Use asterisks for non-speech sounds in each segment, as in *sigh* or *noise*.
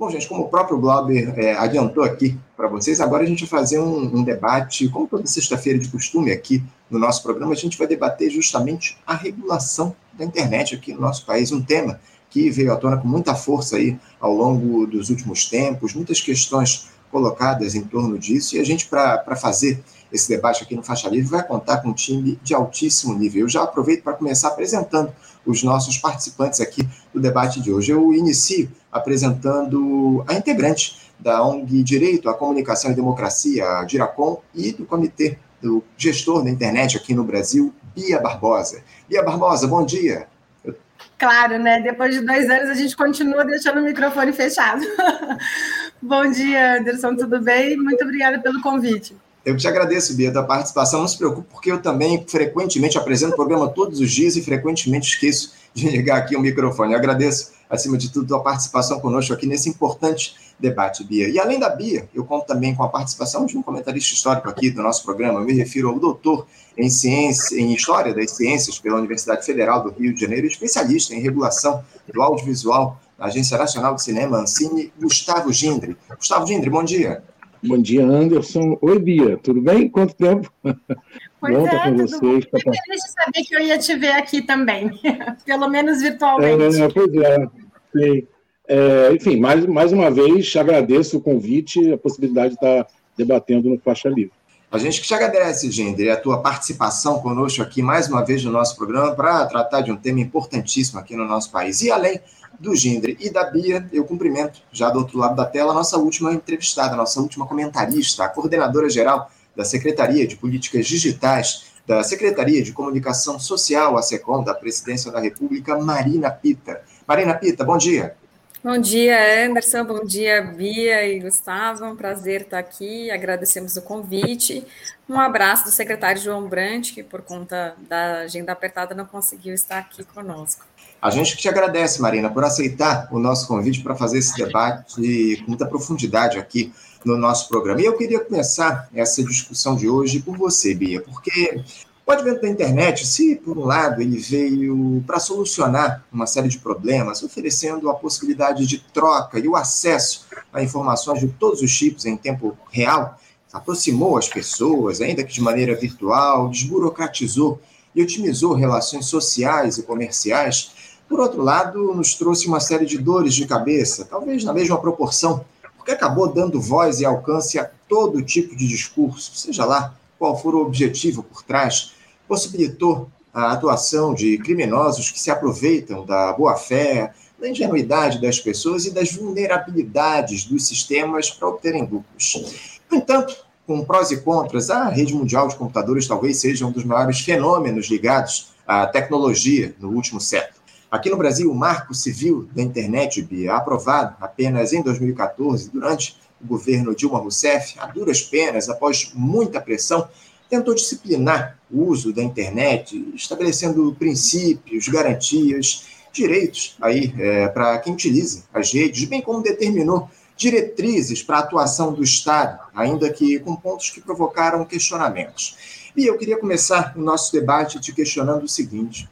Bom, gente, como o próprio Glauber é, adiantou aqui para vocês, agora a gente vai fazer um, um debate, como toda sexta-feira de costume aqui no nosso programa, a gente vai debater justamente a regulação da internet aqui no nosso país, um tema que veio à tona com muita força aí ao longo dos últimos tempos, muitas questões colocadas em torno disso, e a gente, para fazer esse debate aqui no Faixa Livre, vai contar com um time de altíssimo nível. Eu já aproveito para começar apresentando os nossos participantes aqui do debate de hoje. Eu inicio apresentando a integrante da ONG Direito à Comunicação e Democracia, a Diracom, e do Comitê do Gestor da Internet aqui no Brasil, Bia Barbosa. Bia Barbosa, bom dia. Claro, né? Depois de dois anos a gente continua deixando o microfone fechado. *laughs* bom dia, Anderson, tudo bem? Muito obrigada pelo convite. Eu te agradeço, Bia, da participação. Não se preocupe, porque eu também frequentemente apresento o programa todos os dias e frequentemente esqueço de ligar aqui o microfone. Eu agradeço, acima de tudo, a participação conosco aqui nesse importante debate, Bia. E além da Bia, eu conto também com a participação de um comentarista histórico aqui do nosso programa. Eu me refiro ao doutor em ciência, em História das Ciências pela Universidade Federal do Rio de Janeiro, especialista em regulação do audiovisual da Agência Nacional de Cinema, Ancine, Gustavo Gindre. Gustavo Gindre, bom dia. Bom dia, Anderson. Oi, Bia, tudo bem? Quanto tempo? Pois Bom é, com vocês. Fiquei feliz de saber que eu ia te ver aqui também, *laughs* pelo menos virtualmente. É, pois é, sim. É, enfim, mais, mais uma vez, agradeço o convite, a possibilidade de estar debatendo no Faixa Livre. A gente que te agradece, Gender, a tua participação conosco aqui mais uma vez no nosso programa para tratar de um tema importantíssimo aqui no nosso país. E além do Gindre e da Bia, eu cumprimento, já do outro lado da tela, a nossa última entrevistada, a nossa última comentarista, a coordenadora geral da Secretaria de Políticas Digitais da Secretaria de Comunicação Social, a SECOM, da Presidência da República, Marina Pita. Marina Pita, bom dia. Bom dia, Anderson. Bom dia, Bia e Gustavo. Um prazer estar aqui. Agradecemos o convite. Um abraço do secretário João Brandt, que por conta da agenda apertada não conseguiu estar aqui conosco. A gente que te agradece, Marina, por aceitar o nosso convite para fazer esse debate com muita profundidade aqui no nosso programa. E eu queria começar essa discussão de hoje por você, Bia, porque o advento da internet, se por um lado ele veio para solucionar uma série de problemas, oferecendo a possibilidade de troca e o acesso a informações de todos os tipos em tempo real, aproximou as pessoas, ainda que de maneira virtual, desburocratizou e otimizou relações sociais e comerciais, por outro lado, nos trouxe uma série de dores de cabeça, talvez na mesma proporção, porque acabou dando voz e alcance a todo tipo de discurso, seja lá qual for o objetivo por trás, possibilitou a atuação de criminosos que se aproveitam da boa-fé, da ingenuidade das pessoas e das vulnerabilidades dos sistemas para obterem lucros. No entanto, com prós e contras, a rede mundial de computadores talvez seja um dos maiores fenômenos ligados à tecnologia no último século. Aqui no Brasil, o Marco Civil da Internet, Bia, aprovado apenas em 2014, durante o governo Dilma Rousseff, a duras penas, após muita pressão, tentou disciplinar o uso da internet, estabelecendo princípios, garantias, direitos aí é, para quem utiliza as redes, bem como determinou diretrizes para a atuação do Estado, ainda que com pontos que provocaram questionamentos. E eu queria começar o nosso debate te questionando o seguinte: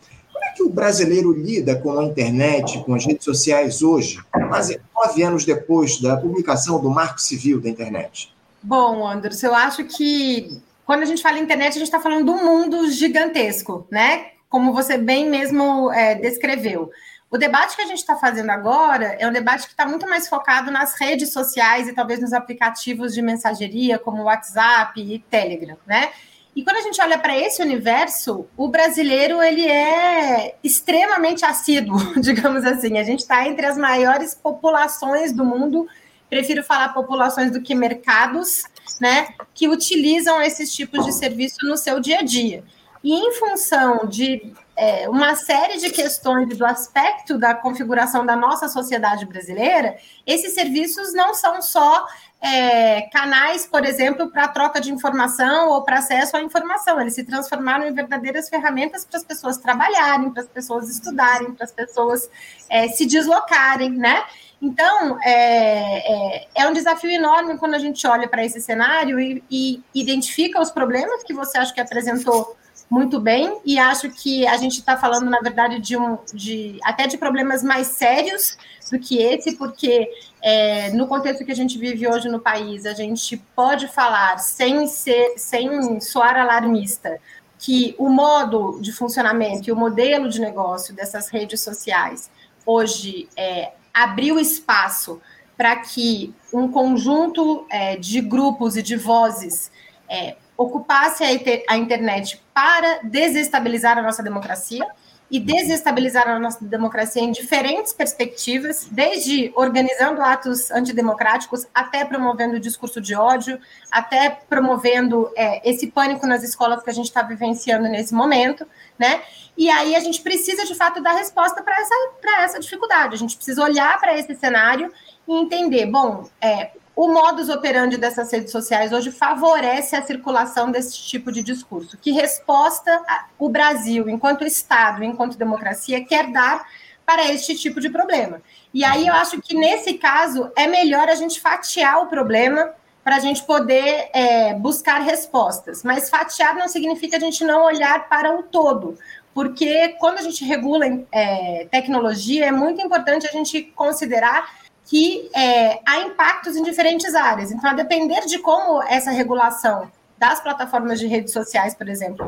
que o brasileiro lida com a internet, com as redes sociais hoje, quase nove anos depois da publicação do Marco Civil da internet? Bom, Anderson, eu acho que quando a gente fala internet, a gente está falando de um mundo gigantesco, né? Como você bem mesmo é, descreveu. O debate que a gente está fazendo agora é um debate que está muito mais focado nas redes sociais e talvez nos aplicativos de mensageria, como WhatsApp e Telegram, né? E quando a gente olha para esse universo, o brasileiro ele é extremamente assíduo, *laughs* digamos assim. A gente está entre as maiores populações do mundo. Prefiro falar populações do que mercados, né? Que utilizam esses tipos de serviço no seu dia a dia. E em função de é, uma série de questões do aspecto da configuração da nossa sociedade brasileira, esses serviços não são só é, canais, por exemplo, para troca de informação ou para acesso à informação. Eles se transformaram em verdadeiras ferramentas para as pessoas trabalharem, para as pessoas estudarem, para as pessoas é, se deslocarem, né? Então, é, é, é, um desafio enorme quando a gente olha para esse cenário e, e, identifica os problemas que você acha que apresentou muito bem, e acho que a gente está falando, na verdade, de um de até de problemas mais sérios do que esse, porque é, no contexto que a gente vive hoje no país, a gente pode falar sem ser sem soar alarmista que o modo de funcionamento e o modelo de negócio dessas redes sociais hoje é, abriu espaço para que um conjunto é, de grupos e de vozes é, ocupasse a, a internet para desestabilizar a nossa democracia e desestabilizar a nossa democracia em diferentes perspectivas, desde organizando atos antidemocráticos até promovendo discurso de ódio, até promovendo é, esse pânico nas escolas que a gente está vivenciando nesse momento, né? E aí a gente precisa de fato dar resposta para essa, essa dificuldade. A gente precisa olhar para esse cenário e entender, bom, é, o modus operandi dessas redes sociais hoje favorece a circulação desse tipo de discurso. Que resposta o Brasil, enquanto Estado, enquanto democracia, quer dar para este tipo de problema? E aí eu acho que nesse caso é melhor a gente fatiar o problema para a gente poder é, buscar respostas. Mas fatiar não significa a gente não olhar para o todo, porque quando a gente regula é, tecnologia, é muito importante a gente considerar que é, há impactos em diferentes áreas. Então, a depender de como essa regulação das plataformas de redes sociais, por exemplo,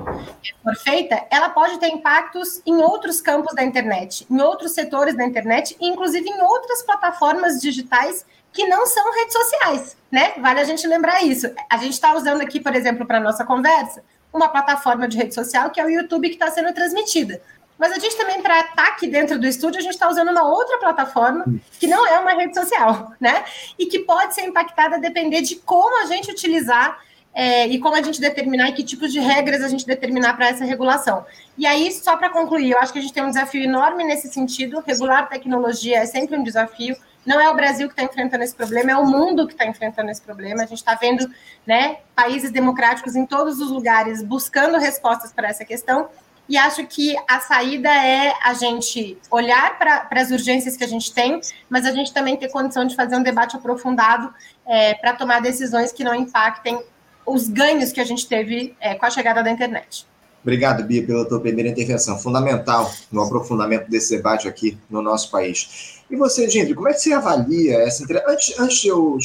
for feita, ela pode ter impactos em outros campos da internet, em outros setores da internet, inclusive em outras plataformas digitais que não são redes sociais, né? Vale a gente lembrar isso. A gente está usando aqui, por exemplo, para nossa conversa, uma plataforma de rede social que é o YouTube que está sendo transmitida. Mas a gente também, para estar aqui dentro do estúdio, a gente está usando uma outra plataforma que não é uma rede social, né? E que pode ser impactada a depender de como a gente utilizar é, e como a gente determinar e que tipos de regras a gente determinar para essa regulação. E aí, só para concluir, eu acho que a gente tem um desafio enorme nesse sentido. Regular tecnologia é sempre um desafio. Não é o Brasil que está enfrentando esse problema, é o mundo que está enfrentando esse problema. A gente está vendo né, países democráticos em todos os lugares buscando respostas para essa questão. E acho que a saída é a gente olhar para as urgências que a gente tem, mas a gente também ter condição de fazer um debate aprofundado é, para tomar decisões que não impactem os ganhos que a gente teve é, com a chegada da internet. Obrigado, Bia, pela tua primeira intervenção, fundamental no aprofundamento desse debate aqui no nosso país. E você, Gindri, como é que você avalia essa entrevista? Antes, antes de eu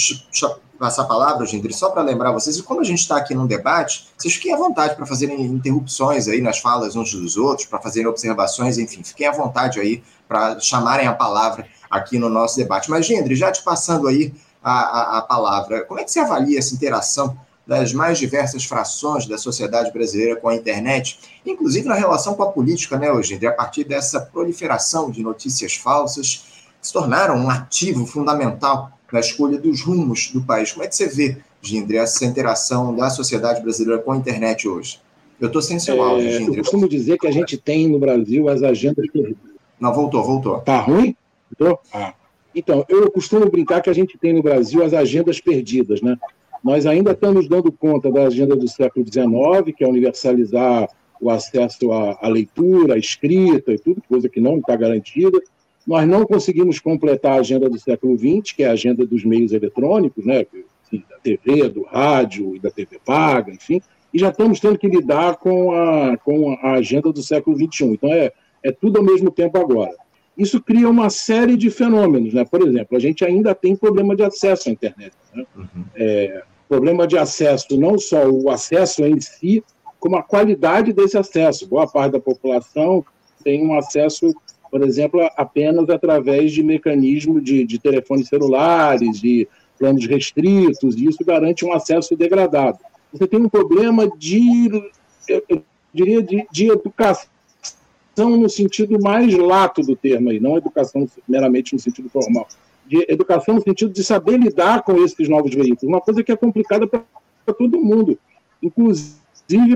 passar a palavra, Gindri, só para lembrar vocês, e como a gente está aqui num debate, vocês fiquem à vontade para fazerem interrupções aí nas falas uns dos outros, para fazerem observações, enfim, fiquem à vontade aí para chamarem a palavra aqui no nosso debate. Mas, Gindri, já te passando aí a, a, a palavra, como é que você avalia essa interação das mais diversas frações da sociedade brasileira com a internet, inclusive na relação com a política, né, hoje, a partir dessa proliferação de notícias falsas, se tornaram um ativo fundamental na escolha dos rumos do país. Como é que você vê, Gindre, essa interação da sociedade brasileira com a internet hoje? Eu estou sem seu áudio, é, Gindre. Eu costumo dizer que a gente tem no Brasil as agendas perdidas. Não, voltou, voltou. Tá ruim? Voltou? Ah. Então, eu costumo brincar que a gente tem no Brasil as agendas perdidas, né? Nós ainda estamos dando conta da agenda do século XIX, que é universalizar o acesso à, à leitura, à escrita e tudo, coisa que não está garantida. Nós não conseguimos completar a agenda do século XX, que é a agenda dos meios eletrônicos, né? Enfim, da TV, do rádio e da TV paga, enfim, e já estamos tendo que lidar com a, com a agenda do século XXI. Então, é, é tudo ao mesmo tempo agora. Isso cria uma série de fenômenos. Né? Por exemplo, a gente ainda tem problema de acesso à internet. Né? Uhum. É, problema de acesso, não só o acesso em si, como a qualidade desse acesso. Boa parte da população tem um acesso, por exemplo, apenas através de mecanismos de, de telefones celulares, de planos restritos, e isso garante um acesso degradado. Você tem um problema de, eu diria, de, de educação no sentido mais lato do termo aí, não educação meramente no sentido formal. De educação no sentido de saber lidar com esses novos veículos, uma coisa que é complicada para todo mundo, inclusive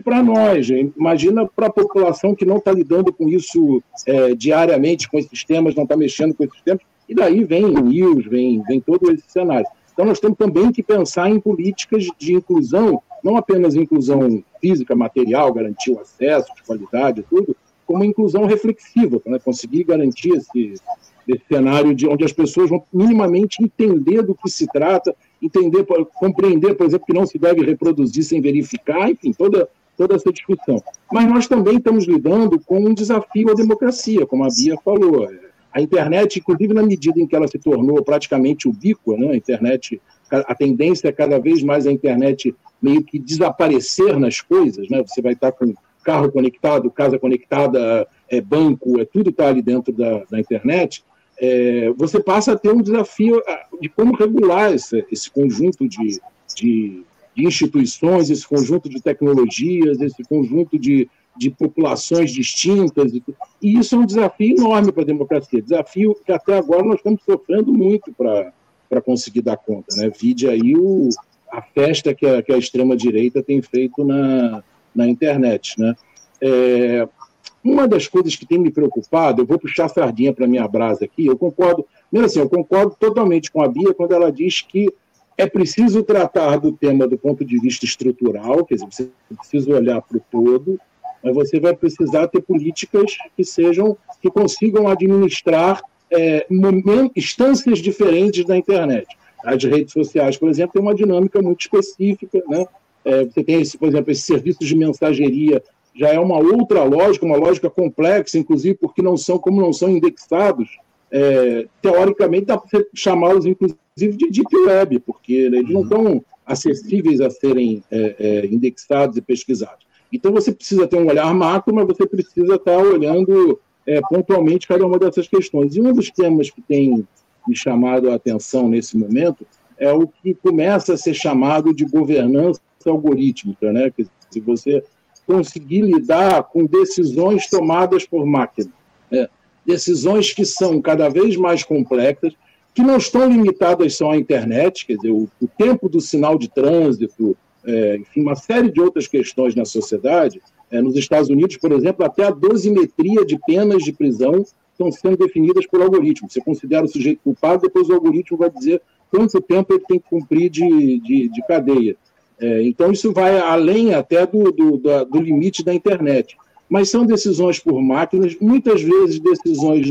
para nós. Imagina para a população que não está lidando com isso é, diariamente, com esses temas, não está mexendo com esses temas, e daí vem news, vem, vem todo esse cenário. Então, nós temos também que pensar em políticas de inclusão, não apenas inclusão física, material, garantir o acesso de qualidade, tudo, como inclusão reflexiva, né? conseguir garantir esse, desse cenário de onde as pessoas vão minimamente entender do que se trata, entender, compreender, por exemplo, que não se deve reproduzir sem verificar, enfim, toda, toda essa discussão. Mas nós também estamos lidando com um desafio à democracia, como a Bia falou. A internet, inclusive na medida em que ela se tornou praticamente ubíqua, né? a internet, a tendência é cada vez mais a internet meio que desaparecer nas coisas, né? Você vai estar com carro conectado, casa conectada, é, banco, é, tudo está ali dentro da, da internet. É, você passa a ter um desafio de como regular esse, esse conjunto de, de, de, instituições, esse conjunto de tecnologias, esse conjunto de, de populações distintas. E, isso é um desafio enorme para a democracia, desafio que até agora nós estamos sofrendo muito para conseguir dar conta. Né? Vide aí o, a festa que a, a extrema-direita tem feito na, na internet. Né? É, uma das coisas que tem me preocupado, eu vou puxar a sardinha para minha brasa aqui, eu concordo, mesmo assim, eu concordo totalmente com a Bia quando ela diz que é preciso tratar do tema do ponto de vista estrutural, quer dizer, você precisa olhar para o todo, mas você vai precisar ter políticas que sejam, que consigam administrar é, momentos, instâncias diferentes da internet. As redes sociais, por exemplo, têm uma dinâmica muito específica, né? É, você tem, esse, por exemplo, esses serviços de mensageria já é uma outra lógica, uma lógica complexa, inclusive porque não são, como não são indexados, é, teoricamente dá para chamá-los, inclusive, de deep web, porque eles não uhum. estão acessíveis a serem é, é, indexados e pesquisados. Então você precisa ter um olhar macro, mas você precisa estar olhando é, pontualmente cada uma dessas questões. E um dos temas que tem me chamado a atenção nesse momento é o que começa a ser chamado de governança algorítmica, né? Que se você conseguir lidar com decisões tomadas por máquina, né? decisões que são cada vez mais complexas, que não estão limitadas só à internet, quer dizer, o, o tempo do sinal de trânsito, é, enfim, uma série de outras questões na sociedade. É, nos Estados Unidos, por exemplo, até a dosimetria de penas de prisão estão sendo definidas por algoritmo. Você considera o sujeito culpado, depois o algoritmo vai dizer quanto tempo ele tem que cumprir de, de, de cadeia. É, então, isso vai além até do, do, do, limite da internet. Mas são decisões por máquinas, muitas vezes decisões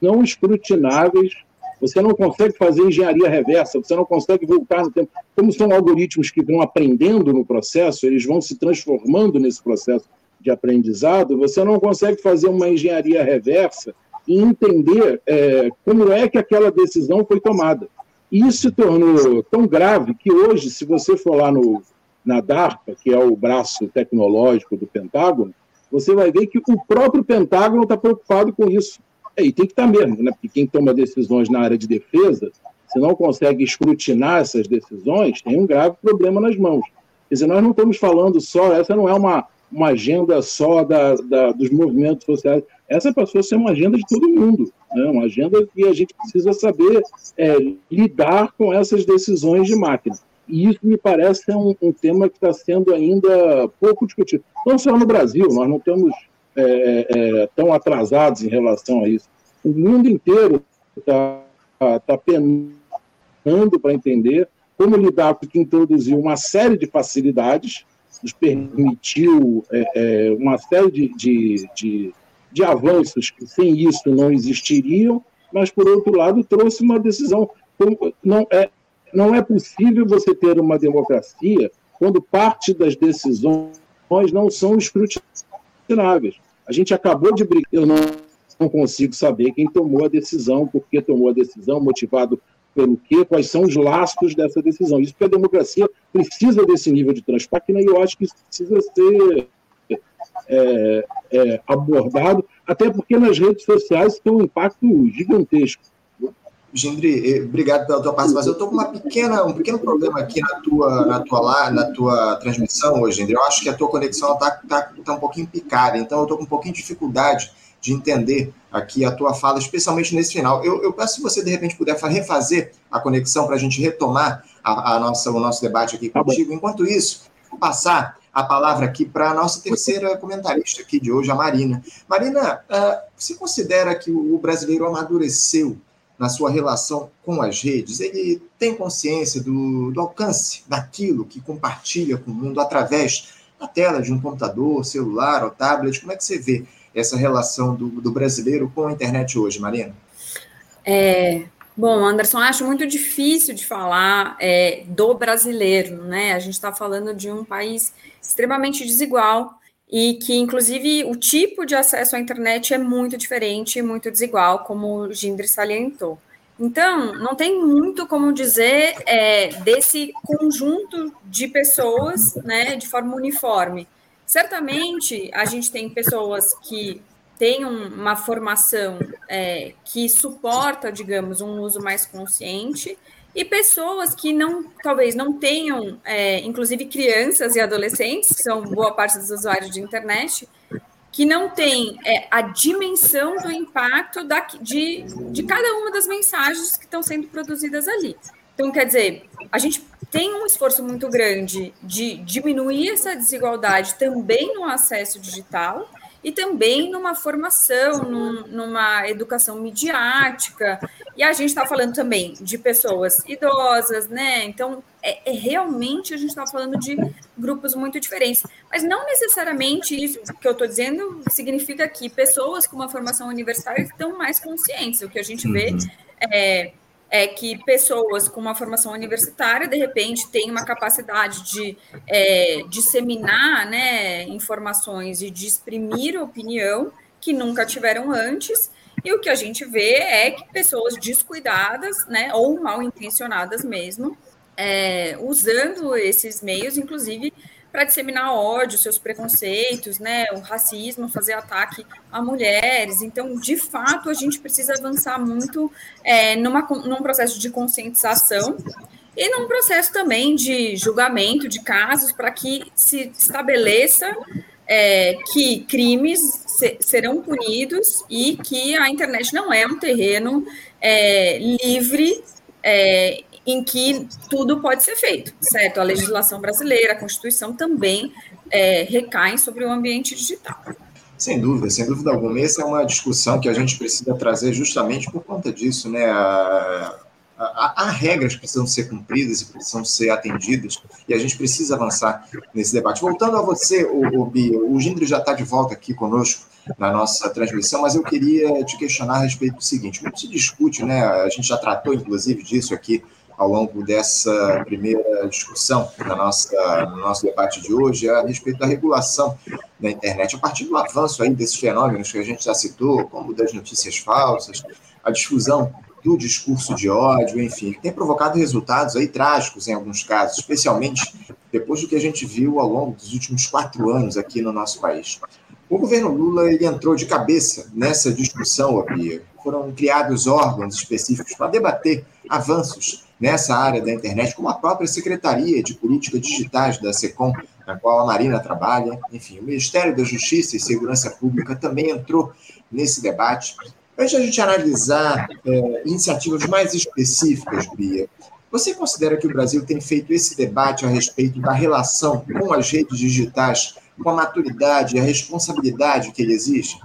não escrutináveis. Você não consegue fazer engenharia reversa, você não consegue voltar no tempo. Como são algoritmos que vão aprendendo no processo, eles vão se transformando nesse processo de aprendizado, você não consegue fazer uma engenharia reversa e entender é, como é que aquela decisão foi tomada. Isso se tornou tão grave que hoje, se você for lá no, na DARPA, que é o braço tecnológico do Pentágono, você vai ver que o próprio Pentágono está preocupado com isso. É, e tem que estar tá mesmo, né? porque quem toma decisões na área de defesa, se não consegue escrutinar essas decisões, tem um grave problema nas mãos. Quer dizer, nós não estamos falando só, essa não é uma, uma agenda só da, da, dos movimentos sociais, essa passou a ser uma agenda de todo mundo, né? uma agenda que a gente precisa saber é, lidar com essas decisões de máquina. E isso me parece ser um, um tema que está sendo ainda pouco discutido. Não só no Brasil, nós não estamos é, é, é, tão atrasados em relação a isso. O mundo inteiro está tá penando para entender como lidar com que introduziu uma série de facilidades, nos permitiu é, é, uma série de, de, de de avanços que sem isso não existiriam, mas, por outro lado, trouxe uma decisão. Não é, não é possível você ter uma democracia quando parte das decisões não são escrutináveis. A gente acabou de brigar, eu não, não consigo saber quem tomou a decisão, por que tomou a decisão, motivado pelo quê, quais são os laços dessa decisão. Isso porque a democracia precisa desse nível de transparência, e eu acho que isso precisa ser é, é, abordado, até porque nas redes sociais tem um impacto gigantesco. Gindri, eh, obrigado pela tua participação. Eu estou com uma pequena, um pequeno problema aqui na tua, na tua, na tua transmissão hoje, Gindri. Eu acho que a tua conexão está tá, tá um pouquinho picada, então eu estou com um pouquinho de dificuldade de entender aqui a tua fala, especialmente nesse final. Eu, eu peço se você, de repente, puder refazer a conexão para a gente retomar a, a, nossa, o nosso debate aqui tá contigo. Enquanto isso, vou passar a palavra aqui para a nossa terceira comentarista aqui de hoje, a Marina. Marina, uh, você considera que o brasileiro amadureceu na sua relação com as redes? Ele tem consciência do, do alcance daquilo que compartilha com o mundo através da tela de um computador, celular ou tablet? Como é que você vê essa relação do, do brasileiro com a internet hoje, Marina? É, Bom, Anderson, acho muito difícil de falar é, do brasileiro, né? A gente está falando de um país extremamente desigual e que, inclusive, o tipo de acesso à internet é muito diferente, muito desigual, como o Gindri salientou. Então, não tem muito como dizer é, desse conjunto de pessoas, né, de forma uniforme. Certamente, a gente tem pessoas que têm uma formação é, que suporta, digamos, um uso mais consciente, e pessoas que não, talvez não tenham, é, inclusive crianças e adolescentes, que são boa parte dos usuários de internet, que não tem é, a dimensão do impacto da, de, de cada uma das mensagens que estão sendo produzidas ali. Então, quer dizer, a gente tem um esforço muito grande de diminuir essa desigualdade também no acesso digital e também numa formação, num, numa educação midiática. E a gente está falando também de pessoas idosas, né? Então, é, é realmente a gente está falando de grupos muito diferentes. Mas não necessariamente isso que eu estou dizendo significa que pessoas com uma formação universitária estão mais conscientes. O que a gente vê uhum. é é que pessoas com uma formação universitária, de repente, têm uma capacidade de é, disseminar né, informações e de exprimir opinião que nunca tiveram antes, e o que a gente vê é que pessoas descuidadas, né, ou mal intencionadas mesmo, é, usando esses meios, inclusive para disseminar ódio, seus preconceitos, né, o racismo, fazer ataque a mulheres. Então, de fato, a gente precisa avançar muito é, numa, num processo de conscientização e num processo também de julgamento de casos para que se estabeleça é, que crimes se, serão punidos e que a internet não é um terreno é, livre é, em que tudo pode ser feito, certo? A legislação brasileira, a Constituição também é, recaem sobre o ambiente digital. Sem dúvida, sem dúvida alguma. Essa é uma discussão que a gente precisa trazer justamente por conta disso, né? Há regras que precisam ser cumpridas e precisam ser atendidas, e a gente precisa avançar nesse debate. Voltando a você, o, o Bia, o Gindri já está de volta aqui conosco na nossa transmissão, mas eu queria te questionar a respeito do seguinte: muito se discute, né? A gente já tratou, inclusive, disso aqui ao longo dessa primeira discussão na nossa, no nosso debate de hoje a respeito da regulação da internet, a partir do avanço aí desses fenômenos que a gente já citou, como das notícias falsas, a difusão do discurso de ódio, enfim, que tem provocado resultados aí trágicos em alguns casos, especialmente depois do que a gente viu ao longo dos últimos quatro anos aqui no nosso país. O governo Lula ele entrou de cabeça nessa discussão, Bia. Foram criados órgãos específicos para debater avanços nessa área da internet, como a própria Secretaria de Políticas Digitais da SECOM, na qual a Marina trabalha. Enfim, o Ministério da Justiça e Segurança Pública também entrou nesse debate. Antes a gente analisar é, iniciativas mais específicas, Bia, você considera que o Brasil tem feito esse debate a respeito da relação com as redes digitais, com a maturidade e a responsabilidade que ele exige?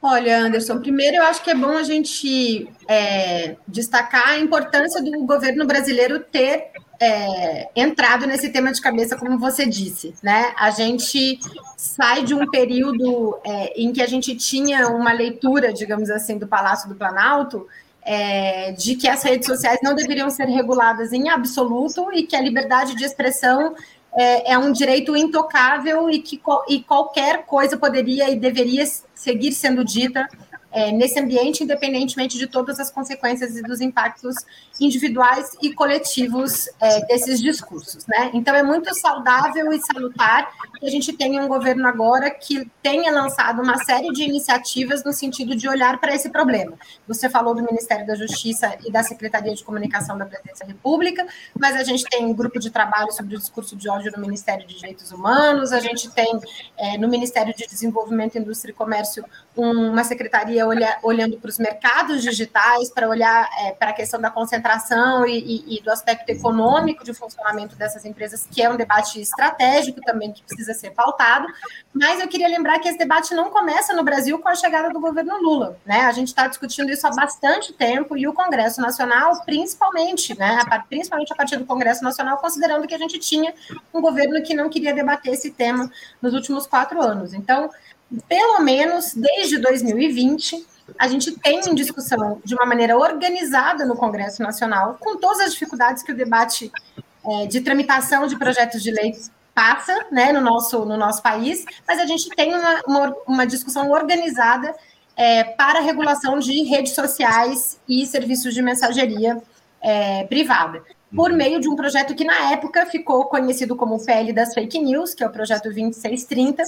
Olha, Anderson, primeiro eu acho que é bom a gente é, destacar a importância do governo brasileiro ter é, entrado nesse tema de cabeça, como você disse, né? A gente sai de um período é, em que a gente tinha uma leitura, digamos assim, do Palácio do Planalto, é, de que as redes sociais não deveriam ser reguladas em absoluto e que a liberdade de expressão é, é um direito intocável e que e qualquer coisa poderia e deveria seguir sendo dita é, nesse ambiente, independentemente de todas as consequências e dos impactos individuais e coletivos é, desses discursos. Né? Então, é muito saudável e salutar que a gente tenha um governo agora que tenha lançado uma série de iniciativas no sentido de olhar para esse problema. Você falou do Ministério da Justiça e da Secretaria de Comunicação da Presidência da República, mas a gente tem um grupo de trabalho sobre o discurso de ódio no Ministério de Direitos Humanos, a gente tem é, no Ministério de Desenvolvimento, Indústria e Comércio uma secretaria olha, olhando para os mercados digitais, para olhar é, para a questão da concentração e, e, e, do aspecto econômico de funcionamento dessas empresas, que é um debate estratégico também que precisa ser pautado. Mas eu queria lembrar que esse debate não começa no Brasil com a chegada do governo Lula. Né? A gente está discutindo isso há bastante tempo e o Congresso Nacional, principalmente, né, principalmente a partir do Congresso Nacional, considerando que a gente tinha um governo que não queria debater esse tema nos últimos quatro anos. Então, pelo menos desde 2020, a gente tem em discussão de uma maneira organizada no Congresso Nacional, com todas as dificuldades que o debate é, de tramitação de projetos de lei passa né, no, nosso, no nosso país, mas a gente tem uma, uma, uma discussão organizada é, para a regulação de redes sociais e serviços de mensageria é, privada por meio de um projeto que, na época, ficou conhecido como o PL das Fake News, que é o projeto 2630,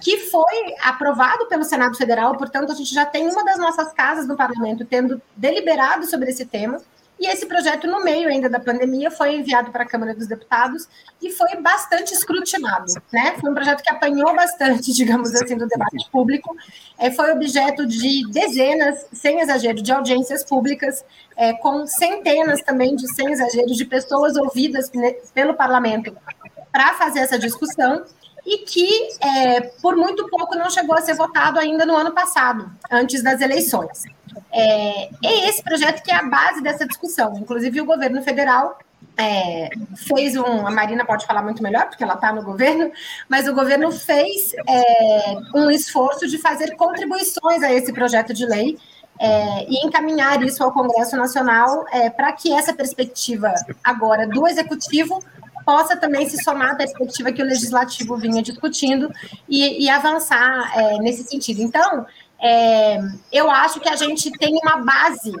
que foi aprovado pelo Senado Federal, portanto, a gente já tem uma das nossas casas no parlamento tendo deliberado sobre esse tema. E esse projeto, no meio ainda da pandemia, foi enviado para a Câmara dos Deputados e foi bastante escrutinado. Né? Foi um projeto que apanhou bastante, *laughs* digamos assim, do debate público. É, foi objeto de dezenas, sem exagero, de audiências públicas, é, com centenas também de, sem exagero, de pessoas ouvidas pelo parlamento para fazer essa discussão e que, é, por muito pouco, não chegou a ser votado ainda no ano passado, antes das eleições. É, é esse projeto que é a base dessa discussão. Inclusive, o governo federal é, fez um. A Marina pode falar muito melhor, porque ela está no governo, mas o governo fez é, um esforço de fazer contribuições a esse projeto de lei. É, e encaminhar isso ao Congresso Nacional é, para que essa perspectiva agora do Executivo possa também se somar à perspectiva que o Legislativo vinha discutindo e, e avançar é, nesse sentido. Então, é, eu acho que a gente tem uma base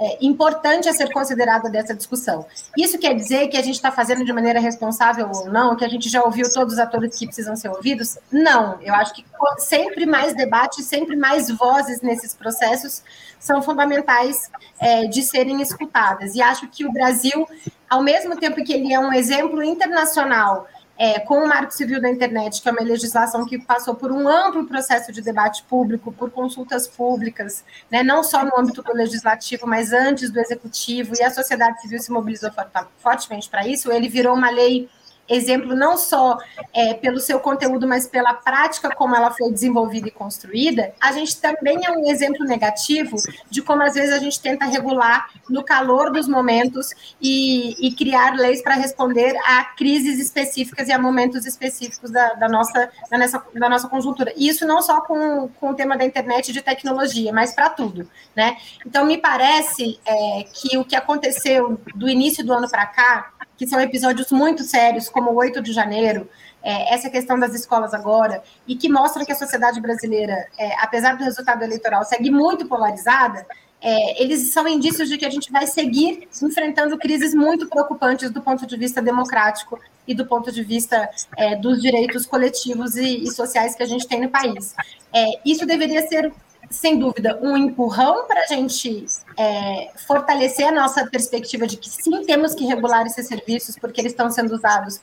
é, importante a ser considerada dessa discussão. Isso quer dizer que a gente está fazendo de maneira responsável ou não, que a gente já ouviu todos os atores que precisam ser ouvidos? Não. Eu acho que sempre mais debate, sempre mais vozes nesses processos são fundamentais é, de serem escutadas. E acho que o Brasil, ao mesmo tempo que ele é um exemplo internacional é, com o Marco Civil da Internet, que é uma legislação que passou por um amplo processo de debate público, por consultas públicas, né, não só no âmbito do legislativo, mas antes do executivo, e a sociedade civil se mobilizou fortemente para isso, ele virou uma lei exemplo não só é, pelo seu conteúdo, mas pela prática como ela foi desenvolvida e construída, a gente também é um exemplo negativo de como às vezes a gente tenta regular no calor dos momentos e, e criar leis para responder a crises específicas e a momentos específicos da, da, nossa, da, nossa, da nossa conjuntura. E isso não só com, com o tema da internet e de tecnologia, mas para tudo. Né? Então, me parece é, que o que aconteceu do início do ano para cá que são episódios muito sérios, como o 8 de janeiro, é, essa questão das escolas agora, e que mostram que a sociedade brasileira, é, apesar do resultado eleitoral, segue muito polarizada, é, eles são indícios de que a gente vai seguir enfrentando crises muito preocupantes do ponto de vista democrático e do ponto de vista é, dos direitos coletivos e, e, sociais que a gente tem no país. É, isso deveria ser sem dúvida, um empurrão para a gente é, fortalecer a nossa perspectiva de que sim, temos que regular esses serviços, porque eles estão sendo usados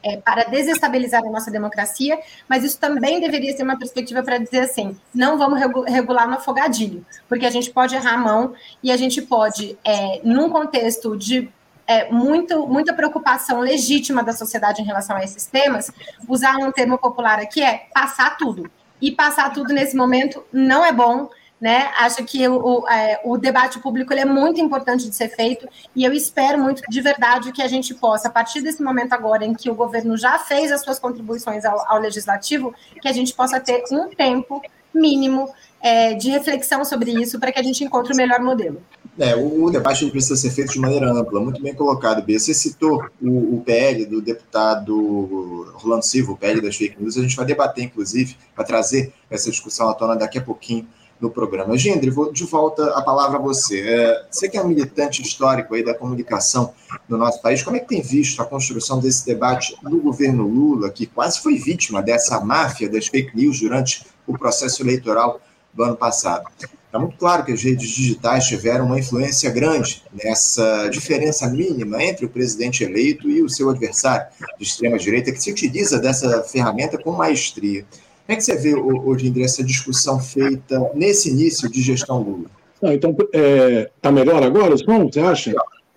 é, para desestabilizar a nossa democracia, mas isso também deveria ser uma perspectiva para dizer assim: não vamos regular no afogadilho, porque a gente pode errar a mão e a gente pode, é, num contexto de é, muito, muita preocupação legítima da sociedade em relação a esses temas, usar um termo popular aqui é passar tudo e passar tudo nesse momento não é bom. Né? Acho que o, é, o debate público é muito importante de ser feito e eu espero muito de verdade que a gente possa, a partir desse momento agora em que o governo já fez as suas contribuições ao, ao legislativo, que a gente possa ter um tempo mínimo é, de reflexão sobre isso para que a gente encontre o melhor modelo. É, o, o, debate precisa ser feito de maneira ampla, muito bem colocado, Bia. Você citou o, o, PL do deputado Rolando Silva, o PL das fake news, a gente vai debater, inclusive, para trazer essa discussão à tona daqui a pouquinho no programa. Gendre, vou de volta a palavra a você. É, você que é um militante histórico aí da comunicação no nosso país, como é que tem visto a construção desse debate do governo Lula, que quase foi vítima dessa máfia das fake news durante o processo eleitoral do ano passado? Está muito claro que as redes digitais tiveram uma influência grande nessa diferença mínima entre o presidente eleito e o seu adversário de extrema-direita, que se utiliza dessa ferramenta com maestria. Como é que você vê, hoje em essa discussão feita nesse início de gestão Lula? Não, então, está é, tá melhor agora o som, você acha?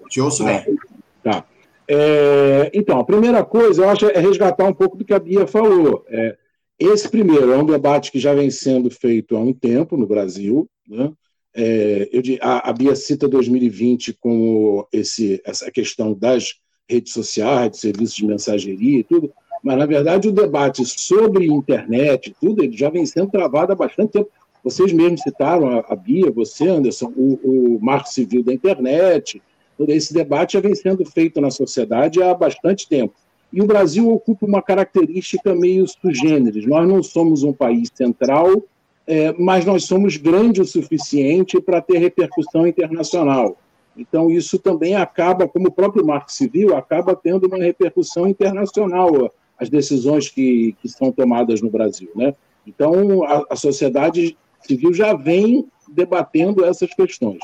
Te ouço bem. Ah, tá. É, então, a primeira coisa, eu acho, é resgatar um pouco do que a Bia falou. É, esse primeiro é um debate que já vem sendo feito há um tempo no Brasil. Né? É, eu, a, a Bia cita 2020 como esse, essa questão das redes sociais, serviços de mensageria e tudo, mas, na verdade, o debate sobre internet tudo ele já vem sendo travado há bastante tempo, Vocês mesmos citaram, a, a Bia, você, Anderson, o, o marco civil da internet, esse debate já vem sendo feito na sociedade há bastante tempo. E o Brasil ocupa uma característica meio sugêneres. Nós não somos um país central, é, mas nós somos grande o suficiente para ter repercussão internacional. Então, isso também acaba, como o próprio Marco Civil, acaba tendo uma repercussão internacional, as decisões que, que são tomadas no Brasil. Né? Então, a, a sociedade civil já vem debatendo essas questões.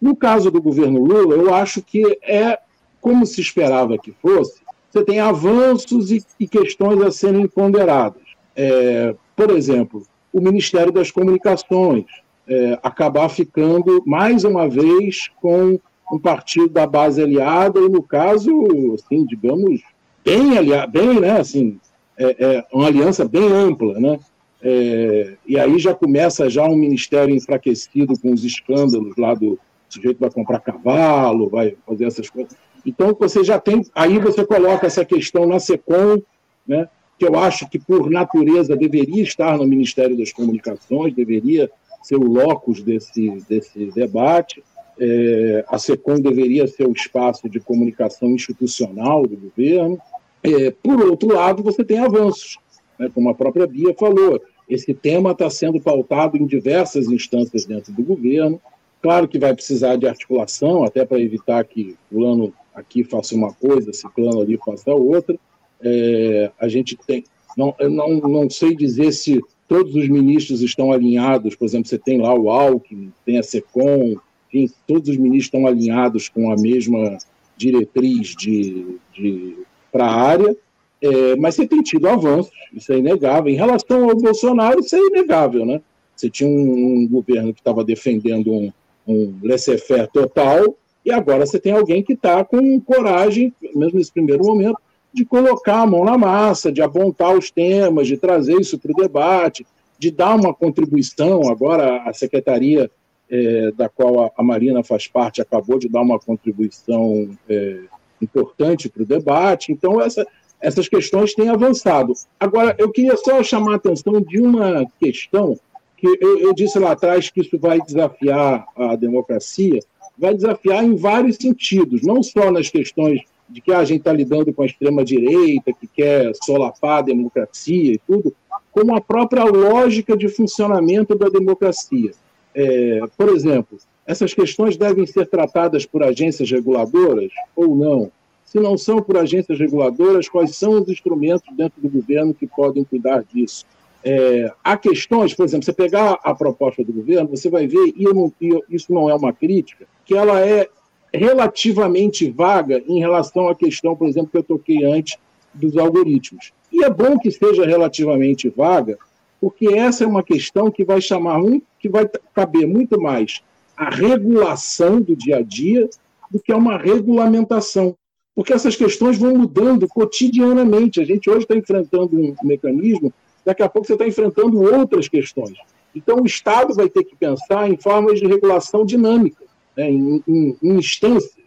No caso do governo Lula, eu acho que é como se esperava que fosse. Você tem avanços e, e questões a serem ponderadas. É, por exemplo, o Ministério das Comunicações é, acabar ficando mais uma vez com um partido da base aliada e no caso, assim, digamos, bem aliado, bem, né, assim, é, é uma aliança bem ampla, né? É, e aí já começa já um ministério enfraquecido com os escândalos lá do sujeito vai comprar cavalo, vai fazer essas coisas. Então você já tem, aí você coloca essa questão na SECOM, né, que eu acho que por natureza deveria estar no Ministério das Comunicações, deveria ser o locus desse, desse debate. É, a SECOM deveria ser o espaço de comunicação institucional do governo. É, por outro lado, você tem avanços né, como a própria Bia falou, esse tema está sendo pautado em diversas instâncias dentro do governo. Claro que vai precisar de articulação, até para evitar que o plano aqui faça uma coisa, esse plano ali faça outra. É, a gente tem. Não, eu não, não sei dizer se todos os ministros estão alinhados, por exemplo, você tem lá o Alckmin, tem a SECOM, enfim, todos os ministros estão alinhados com a mesma diretriz de, de para a área, é, mas você tem tido avanços, isso é inegável. Em relação ao Bolsonaro, isso é inegável, né? Você tinha um, um governo que estava defendendo um, um laissez-faire total, e agora você tem alguém que está com coragem, mesmo nesse primeiro momento, de colocar a mão na massa, de apontar os temas, de trazer isso para o debate, de dar uma contribuição. Agora, a secretaria é, da qual a, Marina faz parte acabou de dar uma contribuição é, importante para o debate. Então, essa, essas questões têm avançado. Agora, eu queria só chamar a atenção de uma questão que eu, eu, disse lá atrás que isso vai desafiar a democracia, vai desafiar em vários sentidos, não só nas questões de que a gente está lidando com a extrema-direita, que quer solapar a democracia e tudo, como a própria lógica de funcionamento da democracia. É, por exemplo, essas questões devem ser tratadas por agências reguladoras ou não? Se não são por agências reguladoras, quais são os instrumentos dentro do governo que podem cuidar disso? É, há questões, por exemplo, você pegar a proposta do governo, você vai ver, e, não, isso não é uma crítica, que ela é relativamente vaga em relação à questão, por exemplo, que eu toquei antes dos algoritmos. E é bom que seja relativamente vaga, porque essa é uma questão que vai chamar um, que vai caber muito mais a regulação do dia a dia do que a uma regulamentação porque essas questões vão mudando cotidianamente. A gente hoje está enfrentando um mecanismo, daqui a pouco você está enfrentando outras questões. Então, o Estado vai ter que pensar em formas de regulação dinâmica, né, em, em, em instâncias.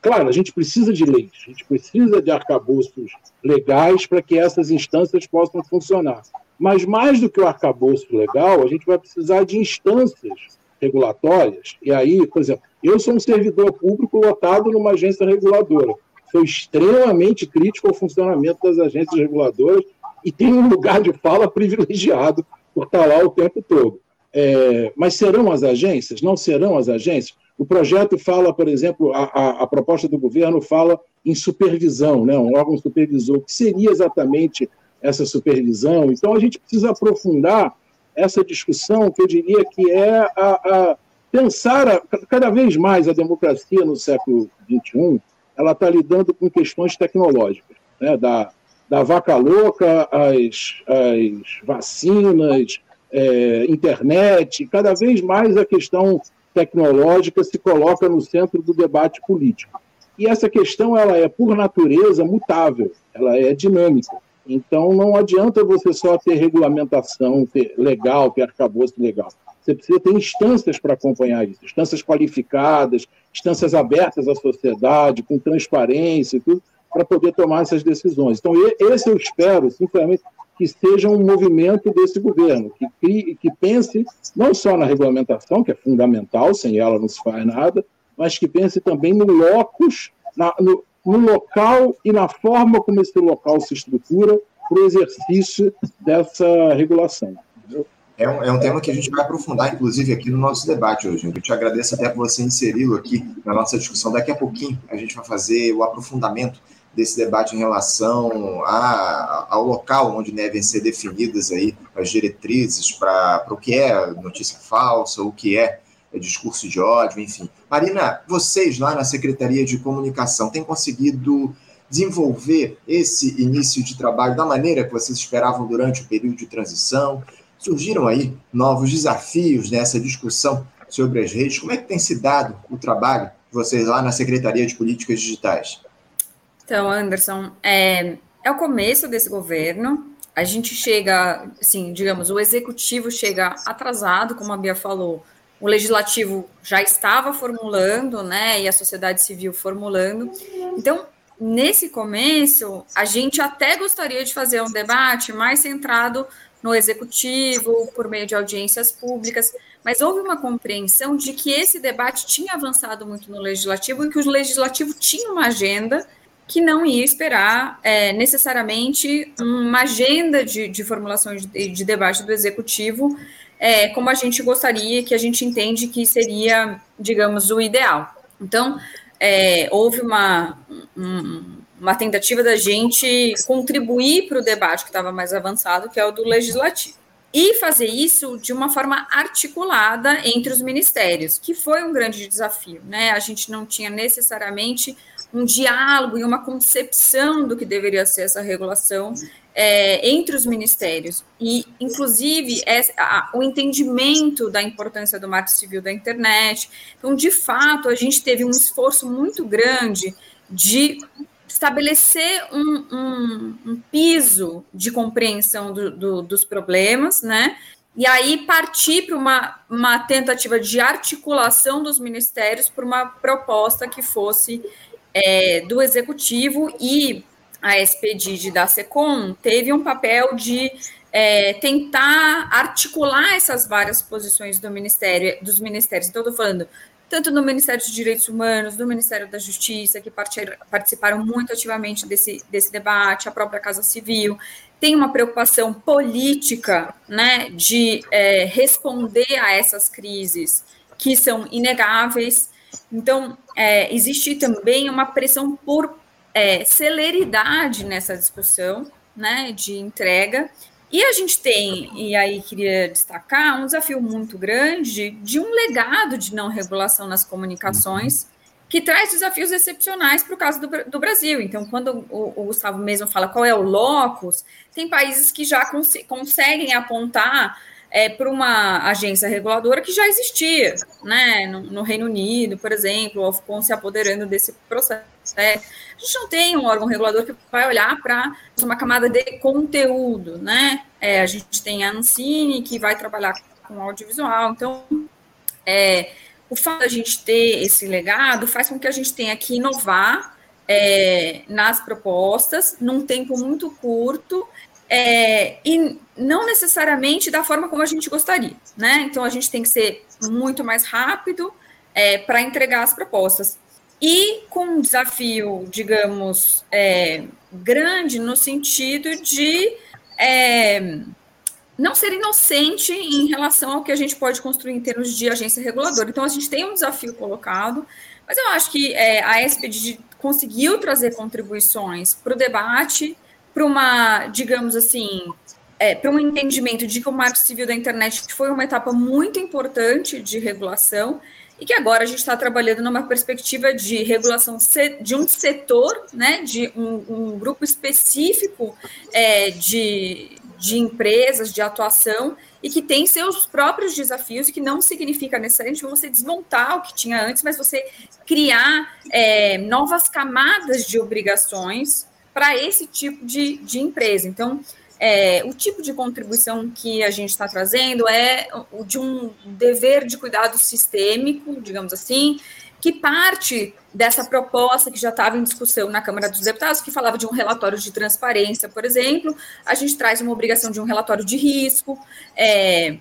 Claro, a gente precisa de leis, a gente precisa de arcabouços legais para que essas instâncias possam funcionar. Mas, mais do que o arcabouço legal, a gente vai precisar de instâncias regulatórias. E aí, por exemplo, eu sou um servidor público lotado numa agência reguladora. Sou extremamente crítico ao funcionamento das agências reguladoras e tenho um lugar de fala *laughs* privilegiado por estar lá o tempo todo. É, mas serão as agências? Não serão as agências? O projeto fala, por exemplo, a, a, a proposta do governo fala em supervisão, né, um órgão supervisor. O que seria exatamente essa supervisão? Então, a gente precisa aprofundar essa discussão, que eu diria que é a, a pensar cada vez mais a democracia no século XXI, ela está lidando com questões tecnológicas, né? da, da vaca louca às, às vacinas, é, internet, cada vez mais a questão tecnológica se coloca no centro do debate político. E essa questão ela é, por natureza, mutável, ela é dinâmica. Então, não adianta você só ter regulamentação ter legal, ter arcabouço legal. Você precisa ter instâncias para acompanhar isso, instâncias qualificadas, instâncias abertas à sociedade, com transparência e tudo, para poder tomar essas decisões. Então, esse eu espero, sinceramente, que seja um movimento desse governo, que, crie, que pense não só na regulamentação, que é fundamental, sem ela não se faz nada, mas que pense também no locus, na, no, no local e na forma como esse local se estrutura para o exercício dessa regulação. É um, é um, tema que a gente vai aprofundar, inclusive, aqui no nosso debate hoje. Eu te agradeço até por você inseri-lo aqui na nossa discussão. Daqui a pouquinho a gente vai fazer o aprofundamento desse debate em relação a, ao local onde devem ser definidas aí as diretrizes para o que é notícia falsa, o que é discurso de ódio, enfim. Marina, vocês lá na Secretaria de Comunicação têm conseguido desenvolver esse início de trabalho da maneira que vocês esperavam durante o período de transição? Surgiram aí novos desafios nessa discussão sobre as redes. Como é que tem se dado o trabalho de vocês lá na Secretaria de Políticas Digitais? Então, Anderson, é, é o começo desse governo. A gente chega, assim, digamos, o executivo chega atrasado, como a Bia falou. O legislativo já estava formulando, né? E a sociedade civil formulando. Então, nesse começo, a gente até gostaria de fazer um debate mais centrado no executivo, por meio de audiências públicas, mas houve uma compreensão de que esse debate tinha avançado muito no legislativo e que o legislativo tinha uma agenda que não ia esperar é, necessariamente uma agenda de, de formulação de, de, debate do executivo, é, como a gente gostaria, que a gente entende que seria, digamos, o ideal. Então, é, houve uma, um, uma tentativa da gente contribuir para o debate que estava mais avançado, que é o do legislativo. E fazer isso de uma forma articulada entre os ministérios, que foi um grande desafio. Né? A gente não tinha necessariamente um diálogo e uma concepção do que deveria ser essa regulação é, entre os ministérios. E, inclusive, é, a, o entendimento da importância do marco civil da internet. Então, de fato, a gente teve um esforço muito grande de estabelecer um, um, um piso de compreensão do, do, dos problemas, né? E aí partir para uma, uma tentativa de articulação dos ministérios para uma proposta que fosse é, do executivo e a SPDID da SECOM teve um papel de é, tentar articular essas várias posições do ministério, dos ministérios. Então, estou falando tanto no Ministério dos Direitos Humanos, do Ministério da Justiça, que participaram muito ativamente desse, desse debate, a própria Casa Civil, tem uma preocupação política né, de é, responder a essas crises que são inegáveis então, é, existe também uma pressão por é, celeridade nessa discussão, né, de entrega. E a gente tem, e aí queria destacar, um desafio muito grande de um legado de não regulação nas comunicações, que traz desafios excepcionais para o caso do, do, Brasil. Então, quando o, o, Gustavo mesmo fala qual é o locus, tem países que já cons conseguem apontar é, para uma agência reguladora que já existia, né? No, no, Reino Unido, por exemplo, o Ofcom se apoderando desse processo. É, a gente não tem um órgão regulador que vai olhar para uma camada de conteúdo, né? É, a gente tem a Ancine, que vai trabalhar com audiovisual, então é, o fato da gente ter esse legado faz com que a gente tenha que inovar é, nas propostas num tempo muito curto é, e não necessariamente da forma como a gente gostaria, né? Então a gente tem que ser muito mais rápido é, para entregar as propostas. E com um desafio, digamos, é, grande no sentido de é, não ser inocente em relação ao que a gente pode construir em termos de agência reguladora. Então a gente tem um desafio colocado, mas eu acho que é, a SPD conseguiu trazer contribuições para o debate para uma, digamos assim, é, para um entendimento de que o marco civil da internet foi uma etapa muito importante de regulação e que agora a gente está trabalhando numa perspectiva de regulação de um setor, né, de um, um grupo específico é, de, de empresas, de atuação, e que tem seus próprios desafios, e que não significa necessariamente você desmontar o que tinha antes, mas você criar é, novas camadas de obrigações para esse tipo de, de empresa. Então, é, o tipo de contribuição que a gente está trazendo é o de um dever de cuidado sistêmico, digamos assim, que parte dessa proposta que já estava em discussão na Câmara dos Deputados, que falava de um relatório de transparência, por exemplo, a gente traz uma obrigação de um relatório de risco é,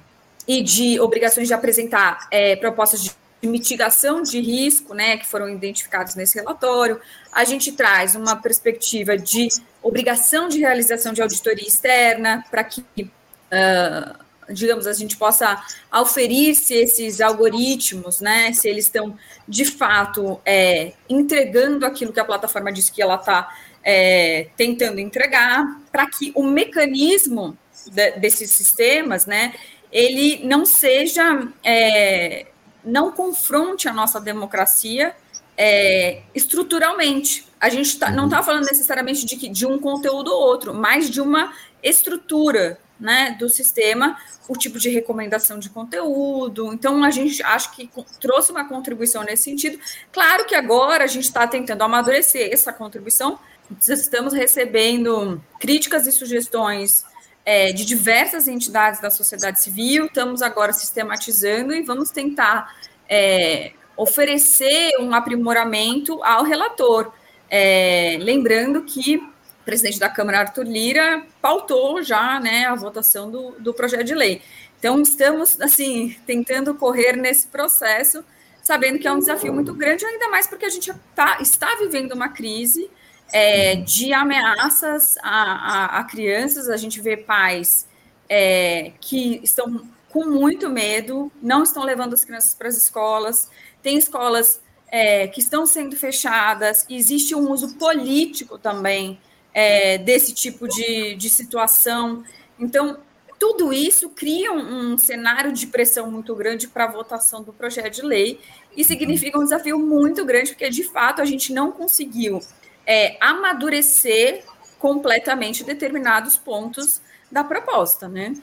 e de obrigações de apresentar é, propostas de mitigação de risco, né, que foram identificados nesse relatório. A gente traz uma perspectiva de obrigação de realização de auditoria externa para que uh, digamos, a gente possa auferir se esses algoritmos, né, se eles estão de fato é, entregando aquilo que a plataforma diz que ela está é, tentando entregar, para que o mecanismo de, desses sistemas, né, ele não seja, é, não confronte a nossa democracia é, estruturalmente. A gente tá, não está falando necessariamente de, de um conteúdo ou outro, mas de uma estrutura né, do sistema, o tipo de recomendação de conteúdo. Então, a gente acho que trouxe uma contribuição nesse sentido. Claro que agora a gente está tentando amadurecer essa contribuição, estamos recebendo críticas e sugestões é, de diversas entidades da sociedade civil, estamos agora sistematizando e vamos tentar é, oferecer um aprimoramento ao relator. É, lembrando que o presidente da Câmara, Arthur Lira, pautou já né, a votação do, do projeto de lei. Então, estamos, assim, tentando correr nesse processo, sabendo que é um desafio muito grande, ainda mais porque a gente tá, está vivendo uma crise é, de ameaças a, a, a, crianças. A gente vê pais é, que estão com muito medo, não estão levando as crianças para as escolas, tem escolas é, que estão sendo fechadas, existe um uso político também é, desse tipo de, de situação. Então, tudo isso cria um, um cenário de pressão muito grande para a votação do projeto de lei e significa um desafio muito grande, porque de fato a gente não conseguiu é, amadurecer completamente determinados pontos da proposta, né?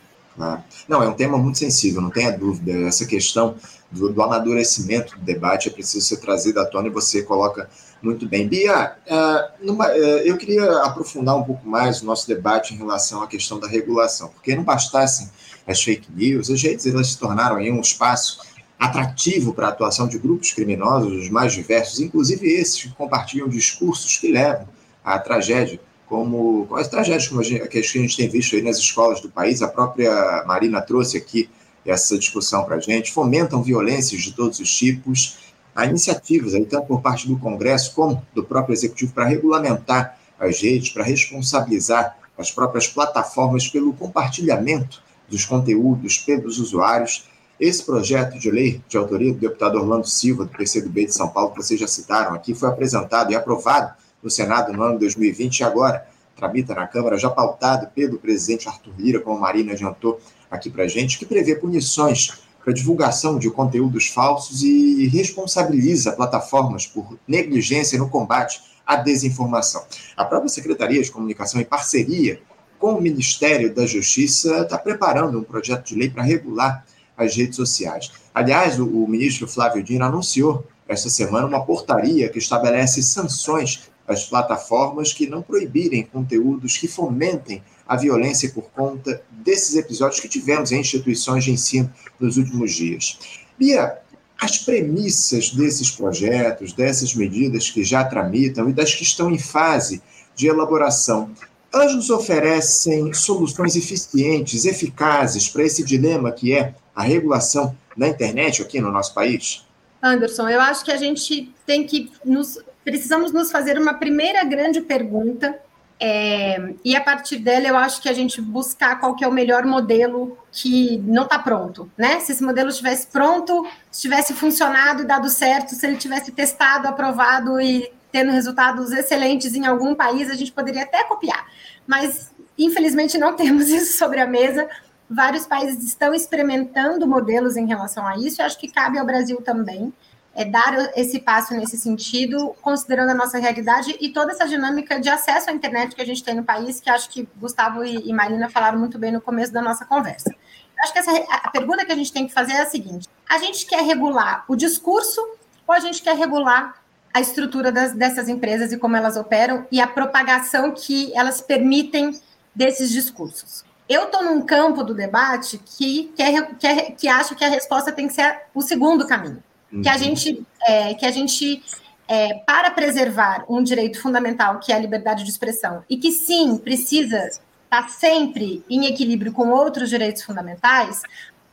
Ah, não, é um tema muito sensível, não tenha dúvida. Essa questão do, do amadurecimento do debate é preciso ser trazida à tona e você coloca muito bem. Bia, uh, numa, uh, eu queria aprofundar um pouco mais o nosso debate em relação à questão da regulação, porque não bastassem as fake news, as redes elas se tornaram aí um espaço atrativo para a atuação de grupos criminosos os mais diversos, inclusive esses que compartilham discursos que levam à tragédia, como, as tragédias como a gente, que a gente tem visto aí nas escolas do país, a própria Marina trouxe aqui essa discussão para a gente, fomentam violências de todos os tipos, há iniciativas, aí, tanto por parte do Congresso como do próprio Executivo, para regulamentar as redes, para responsabilizar as próprias plataformas pelo compartilhamento dos conteúdos pelos usuários. Esse projeto de lei, de autoria do deputado Orlando Silva, do PCdoB de São Paulo, que vocês já citaram aqui, foi apresentado e aprovado no Senado no ano de 2020 e agora tramita na Câmara, já pautado pelo presidente Arthur Lira, como a Marina adiantou aqui para gente, que prevê punições para divulgação de conteúdos falsos e responsabiliza plataformas por negligência no combate à desinformação. A própria Secretaria de Comunicação, em parceria com o Ministério da Justiça, está preparando um projeto de lei para regular as redes sociais. Aliás, o, o ministro Flávio Dino anunciou esta semana uma portaria que estabelece sanções às plataformas que não proibirem conteúdos que fomentem a violência por conta desses episódios que tivemos em instituições de ensino nos últimos dias. Bia, as premissas desses projetos, dessas medidas que já tramitam e das que estão em fase de elaboração, elas nos oferecem soluções eficientes, eficazes para esse dilema que é a regulação da internet aqui no nosso país? Anderson, eu acho que a gente tem que nos precisamos nos fazer uma primeira grande pergunta é, e a partir dela, eu acho que a gente buscar qual que é o melhor modelo que não está pronto, né? Se esse modelo estivesse pronto, estivesse funcionado e dado certo, se ele tivesse testado, aprovado e tendo resultados excelentes em algum país, a gente poderia até copiar. Mas, infelizmente, não *laughs* temos isso sobre a mesa. Vários países estão experimentando modelos em relação a isso, e acho que cabe ao Brasil também é, dar esse passo nesse sentido, considerando a nossa realidade e toda essa dinâmica de acesso à internet que a gente tem no país, que acho que Gustavo e, e Marina falaram muito bem no começo da nossa conversa. Acho que essa, a pergunta que a gente tem que fazer é a seguinte: a gente quer regular o discurso ou a gente quer regular a estrutura das, dessas empresas e como elas operam e a propagação que elas permitem desses discursos? Eu estou num campo do debate que, quer, quer, que acha que a resposta tem que ser o segundo caminho uhum. que a gente, é, que a gente é, para preservar um direito fundamental que é a liberdade de expressão e que sim precisa estar sempre em equilíbrio com outros direitos fundamentais,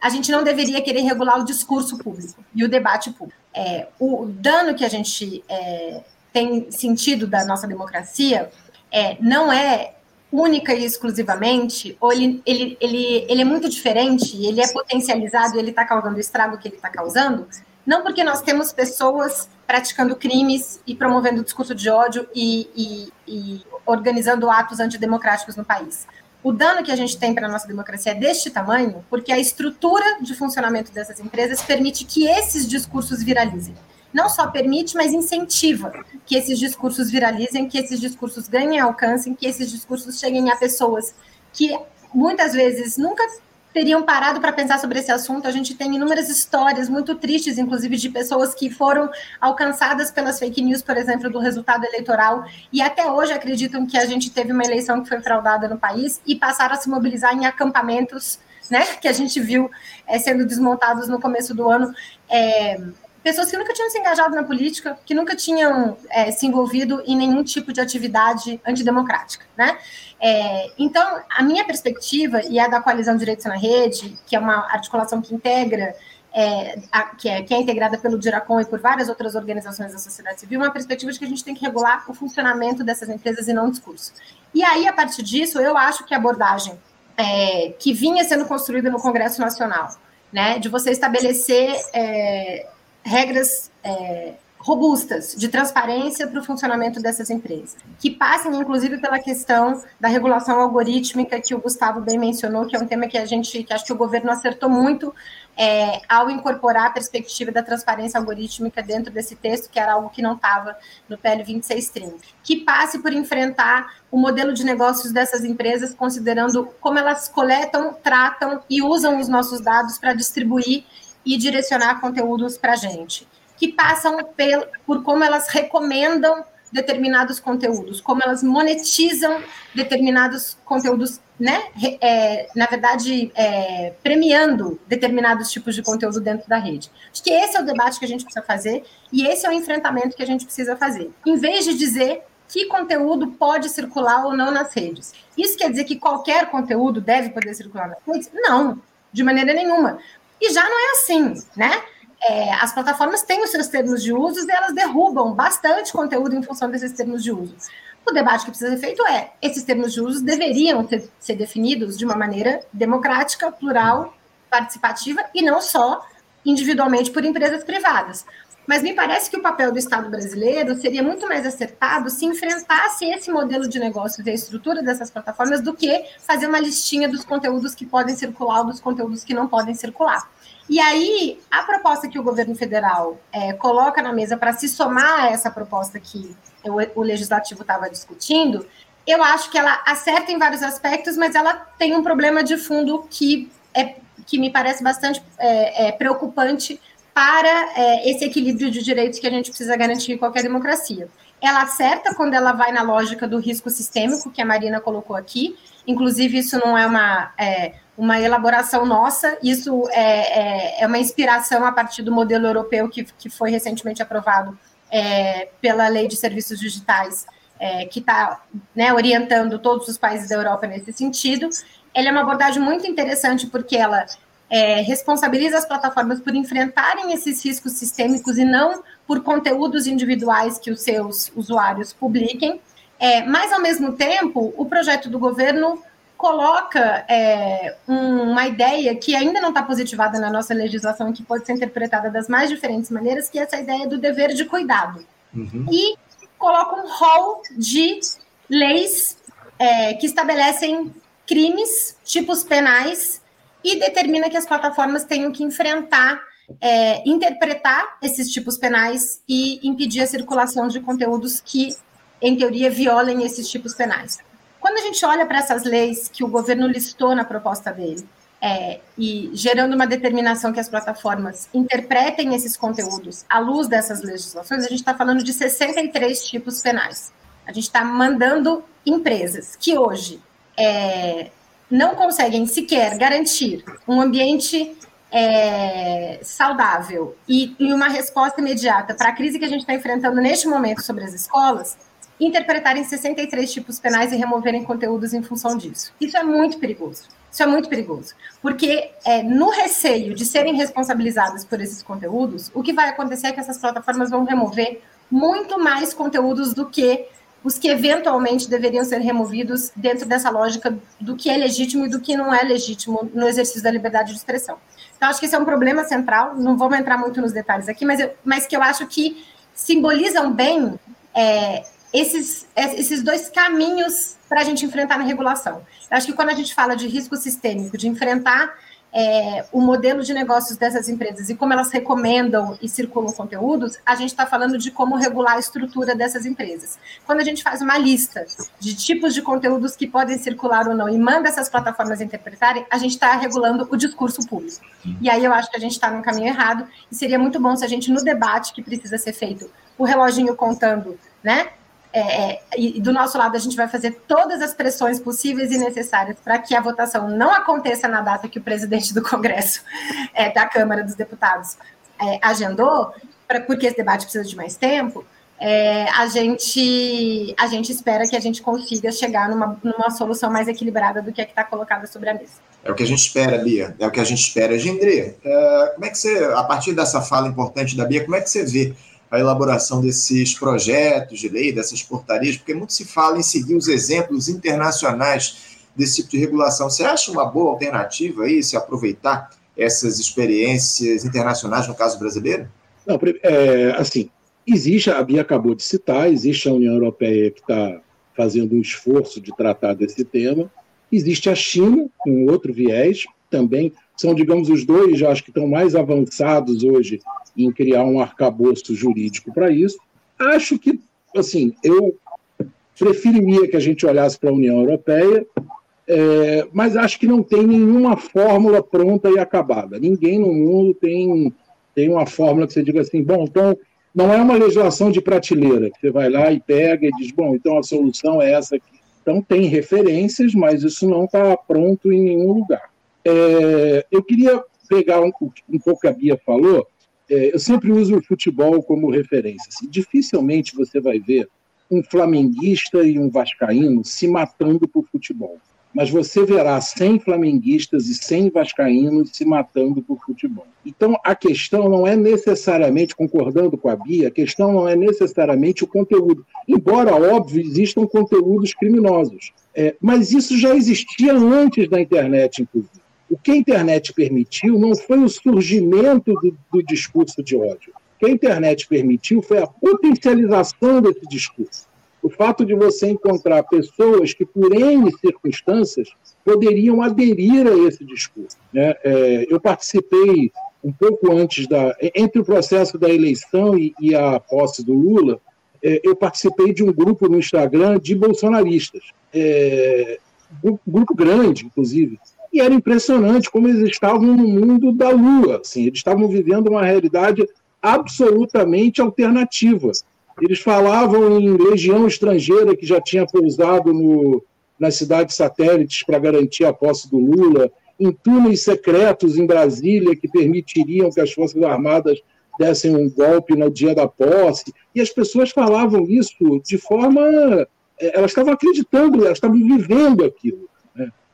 a gente não deveria querer regular o discurso público e o debate público. É, o dano que a gente é, tem sentido da nossa democracia é, não é única e exclusivamente, ou ele, ele, ele, ele é muito diferente, ele é potencializado, ele está causando o estrago que ele está causando, não porque nós temos pessoas praticando crimes e promovendo discurso de ódio e, e, e organizando atos antidemocráticos no país. O dano que a gente tem para a nossa democracia é deste tamanho porque a estrutura de funcionamento dessas empresas permite que esses discursos viralizem não só permite, mas incentiva que esses discursos viralizem, que esses discursos ganhem alcance, que esses discursos cheguem a pessoas que muitas vezes nunca teriam parado para pensar sobre esse assunto. A gente tem inúmeras histórias muito tristes, inclusive, de pessoas que foram alcançadas pelas fake news, por exemplo, do resultado eleitoral, e até hoje acreditam que a gente teve uma eleição que foi fraudada no país e passaram a se mobilizar em acampamentos, né, que a gente viu é, sendo desmontados no começo do ano. É, pessoas que nunca tinham se engajado na política, que nunca tinham é, se envolvido em nenhum tipo de atividade antidemocrática, né? É, então, a minha perspectiva, e a da Coalizão Direitos na Rede, que é uma articulação que integra, é, a, que, é, que é integrada pelo Diracom e por várias outras organizações da sociedade civil, uma perspectiva de que a gente tem que regular o funcionamento dessas empresas e não o discurso. E aí, a partir disso, eu acho que a abordagem é, que vinha sendo construída no Congresso Nacional, né, de você estabelecer é, regras é, robustas de transparência para o funcionamento dessas empresas, que passem, inclusive, pela questão da regulação algorítmica que o Gustavo bem mencionou, que é um tema que a gente, que acho que o governo acertou muito é, ao incorporar a perspectiva da transparência algorítmica dentro desse texto, que era algo que não estava no PL 2630, que passe por enfrentar o modelo de negócios dessas empresas, considerando como elas coletam, tratam e usam os nossos dados para distribuir e direcionar conteúdos para a gente, que passam por, por como elas recomendam determinados conteúdos, como elas monetizam determinados conteúdos, né? É, na verdade, é, premiando determinados tipos de conteúdo dentro da rede. Acho que esse é o debate que a gente precisa fazer e esse é o enfrentamento que a gente precisa fazer. Em vez de dizer que conteúdo pode circular ou não nas redes. Isso quer dizer que qualquer conteúdo deve poder circular nas redes? Não, de maneira nenhuma. E já não é assim, né? É, as plataformas têm os seus termos de uso e elas derrubam bastante conteúdo em função desses termos de uso. O debate que precisa ser feito é: esses termos de uso deveriam ter, ser definidos de uma maneira democrática, plural, participativa e não só individualmente por empresas privadas. Mas me parece que o papel do Estado brasileiro seria muito mais acertado se enfrentasse esse modelo de negócios e a estrutura dessas plataformas do que fazer uma listinha dos conteúdos que podem circular ou dos conteúdos que não podem circular. E aí, a proposta que o governo federal é, coloca na mesa para se somar a essa proposta que o, o legislativo estava discutindo, eu acho que ela acerta em vários aspectos, mas ela tem um problema de fundo que, é, que me parece bastante é, é, preocupante para é, esse equilíbrio de direitos que a gente precisa garantir em qualquer democracia. Ela acerta quando ela vai na lógica do risco sistêmico, que a Marina colocou aqui. Inclusive, isso não é uma, é, uma elaboração nossa, isso é, é, é, uma inspiração a partir do modelo europeu que, que foi recentemente aprovado é, pela Lei de Serviços Digitais, é, que está né, orientando todos os países da Europa nesse sentido. Ela é uma abordagem muito interessante porque ela é, responsabiliza as plataformas por enfrentarem esses riscos sistêmicos e não por conteúdos individuais que os seus usuários publiquem. É, mas, ao mesmo tempo, o projeto do governo coloca é, um, uma ideia que ainda não está positivada na nossa legislação, que pode ser interpretada das mais diferentes maneiras, que é essa ideia do dever de cuidado. Uhum. E coloca um rol de leis é, que estabelecem crimes, tipos penais e determina que as plataformas tenham que enfrentar, é, interpretar esses tipos penais e impedir a circulação de conteúdos que, em teoria, violem esses tipos penais. Quando a gente olha para essas leis que o governo listou na proposta dele, é, e gerando uma determinação que as plataformas interpretem esses conteúdos à luz dessas legislações, a gente está falando de 63 tipos penais. A gente está mandando empresas que hoje é, não conseguem sequer garantir um ambiente é, saudável e, e uma resposta imediata para a crise que a gente está enfrentando neste momento sobre as escolas, interpretarem 63 tipos penais e removerem conteúdos em função disso. Isso é muito perigoso. Isso é muito perigoso, porque é, no receio de serem responsabilizadas por esses conteúdos, o que vai acontecer é que essas plataformas vão remover muito mais conteúdos do que os que eventualmente deveriam ser removidos dentro dessa lógica do que é legítimo e do que não é legítimo no exercício da liberdade de expressão. Então, acho que esse é um problema central, não vamos entrar muito nos detalhes aqui, mas, eu, mas que eu acho que simbolizam bem é, esses, esses dois caminhos para a gente enfrentar na regulação. Eu acho que quando a gente fala de risco sistêmico, de enfrentar é, o modelo de negócios dessas empresas e como elas recomendam e circulam conteúdos, a gente está falando de como regular a estrutura dessas empresas. Quando a gente faz uma lista de tipos de conteúdos que podem circular ou não e manda essas plataformas interpretarem, a gente está regulando o discurso público. E aí eu acho que a gente está no caminho errado e seria muito bom se a gente, no debate que precisa ser feito, o reloginho contando, né? É, é, e do nosso lado a gente vai fazer todas as pressões possíveis e necessárias para que a votação não aconteça na data que o presidente do Congresso é, da Câmara dos Deputados é, agendou, pra, porque esse debate precisa de mais tempo. É, a gente a gente espera que a gente consiga chegar numa, numa solução mais equilibrada do que a que está colocada sobre a mesa. É o que a gente espera, Bia. É o que a gente espera. Gendry, é, como é que você, a partir dessa fala importante da Bia, como é que você vê a elaboração desses projetos de lei, dessas portarias, porque muito se fala em seguir os exemplos internacionais desse tipo de regulação. Você acha uma boa alternativa aí se aproveitar essas experiências internacionais no caso brasileiro? Não, é, assim, existe, a Bia acabou de citar, existe a União Europeia que está fazendo um esforço de tratar desse tema, existe a China, com outro viés, também são, digamos, os dois, acho que estão mais avançados hoje em criar um arcabouço jurídico para isso. Acho que, assim, eu preferiria que a gente olhasse para a União Europeia, é, mas acho que não tem nenhuma fórmula pronta e acabada. Ninguém no mundo tem, tem uma fórmula que você diga assim, bom, então não é uma legislação de prateleira, que você vai lá e pega e diz, bom, então a solução é essa aqui. Então tem referências, mas isso não está pronto em nenhum lugar. É, eu queria pegar um, um pouco que a Bia falou. É, eu sempre uso o futebol como referência. Assim, dificilmente você vai ver um flamenguista e um vascaíno se matando por futebol. Mas você verá 100 flamenguistas e 100 vascaínos se matando por futebol. Então, a questão não é necessariamente, concordando com a Bia, a questão não é necessariamente o conteúdo. Embora, óbvio, existam conteúdos criminosos. É, mas isso já existia antes da internet, inclusive. O que a internet permitiu não foi o surgimento do, do discurso de ódio. O que a internet permitiu foi a potencialização desse discurso. O fato de você encontrar pessoas que, por N circunstâncias, poderiam aderir a esse discurso. Né? É, eu participei um pouco antes da. Entre o processo da eleição e, e a posse do Lula, é, eu participei de um grupo no Instagram de bolsonaristas. É, um grupo grande, inclusive, e era impressionante como eles estavam no mundo da lua, assim, eles estavam vivendo uma realidade absolutamente alternativa. Eles falavam em legião estrangeira que já tinha pousado no, nas cidades satélites para garantir a posse do Lula, em túneis secretos em Brasília que permitiriam que as Forças Armadas dessem um golpe no dia da posse. E as pessoas falavam isso de forma. Eh, elas estavam acreditando, elas estavam vivendo aquilo.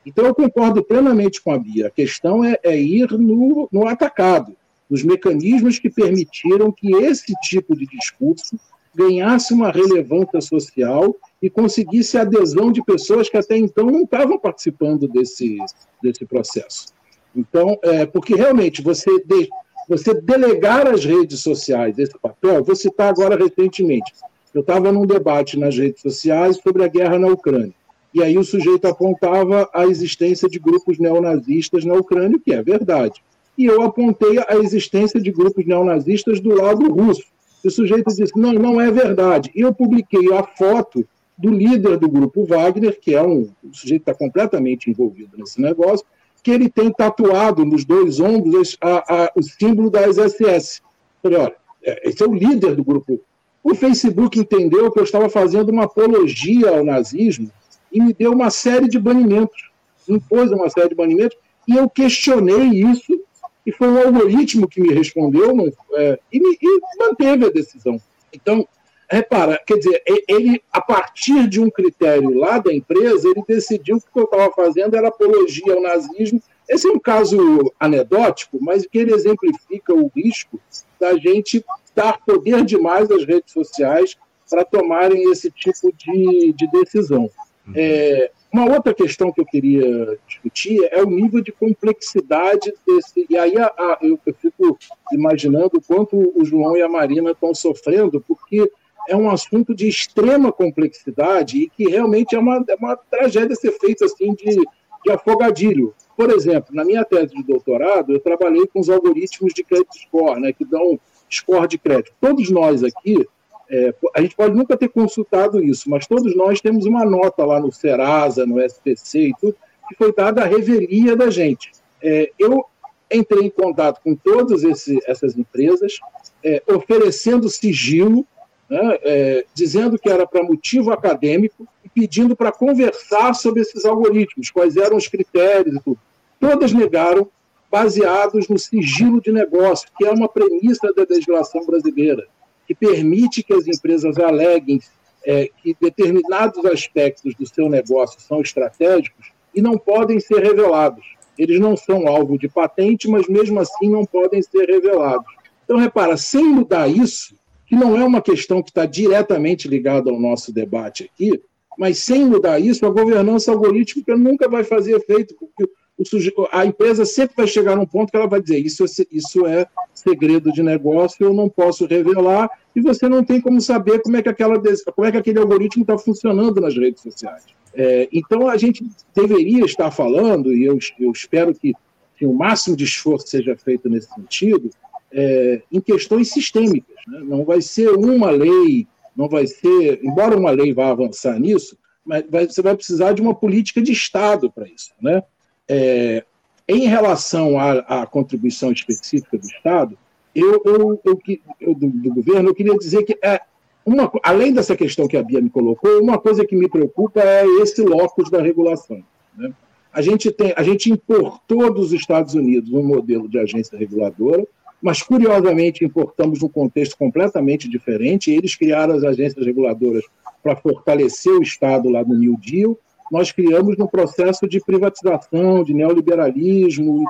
Então, eu concordo plenamente com a Bia. A questão é, é ir no, no atacado, nos mecanismos que permitiram que esse tipo de discurso ganhasse uma relevância social e conseguisse a adesão de pessoas que até então não estavam participando desse, desse processo. Então, é, porque realmente você, de, você delegar às redes sociais esse papel, vou citar agora recentemente. Eu estava num debate nas redes sociais sobre a guerra na Ucrânia. E aí o sujeito apontava a existência de grupos neonazistas na Ucrânia, que é verdade. E eu apontei a existência de grupos neonazistas do lado russo. E o sujeito disse: não, não é verdade. E eu publiquei a foto do líder do grupo Wagner, que é um, um sujeito que está completamente envolvido nesse negócio, que ele tem tatuado nos dois ombros a, a, o símbolo das SS. Falei, olha, é, esse é o líder do grupo. O Facebook entendeu que eu estava fazendo uma apologia ao nazismo e me deu uma série de banimentos, impôs uma série de banimentos, e eu questionei isso e foi um algoritmo que me respondeu é, e, me, e manteve a decisão. Então, repara, quer dizer, ele, a partir de um critério lá da empresa, ele decidiu que o que eu estava fazendo era apologia ao nazismo. Esse é um caso anedótico, mas que ele exemplifica o risco da gente dar poder demais às redes sociais para tomarem esse tipo de, de decisão. Uhum. É, uma outra questão que eu queria discutir é o nível de complexidade desse. E aí a, a, eu, eu, fico imaginando o quanto o João e a Marina estão sofrendo, porque é um assunto de extrema complexidade e que realmente é uma, é uma tragédia ser feito assim de, de afogadilho. Por exemplo, na minha tese de doutorado, eu trabalhei com os algoritmos de credit score, né, que dão score de crédito. Todos nós aqui é, a gente pode nunca ter consultado isso, mas todos nós temos uma nota lá no Serasa, no SPC e tudo, que foi dada a revelia da gente. É, eu entrei em contato com todas esse, essas empresas, é, oferecendo sigilo, né, é, dizendo que era para motivo acadêmico e pedindo para conversar sobre esses algoritmos, quais eram os critérios e tudo. Todas negaram, baseados no sigilo de negócio, que é uma premissa da legislação brasileira que permite que as empresas aleguem é, que determinados aspectos do seu negócio são estratégicos e não podem ser revelados. Eles não são alvo de patente, mas mesmo assim não podem ser revelados. Então, repara, sem mudar isso, que não é uma questão que está diretamente ligada ao nosso debate aqui, mas sem mudar isso, a governança algorítmica nunca vai fazer efeito, porque a empresa sempre vai chegar num ponto que ela vai dizer isso é, isso é segredo de negócio, eu não posso revelar, e você não tem como saber como é que, aquela, como é que aquele algoritmo está funcionando nas redes sociais. É, então, a gente deveria estar falando, e eu, eu espero que, que o máximo de esforço seja feito nesse sentido, é, em questões sistêmicas. Né? Não vai ser uma lei, não vai ser, embora uma lei vá avançar nisso, mas vai, você vai precisar de uma política de Estado para isso. Né? É, em relação à, à, contribuição específica do Estado, eu, eu, eu, eu do, do, governo, eu queria dizer que, é, uma, além dessa questão que a Bia me colocou, uma coisa que me preocupa é esse locus da regulação. Né? A, gente tem, a gente importou dos Estados Unidos um modelo de agência reguladora, mas curiosamente importamos num contexto completamente diferente. Eles criaram as agências reguladoras para fortalecer o Estado lá no New Deal, nós criamos no processo de privatização, de neoliberalismo.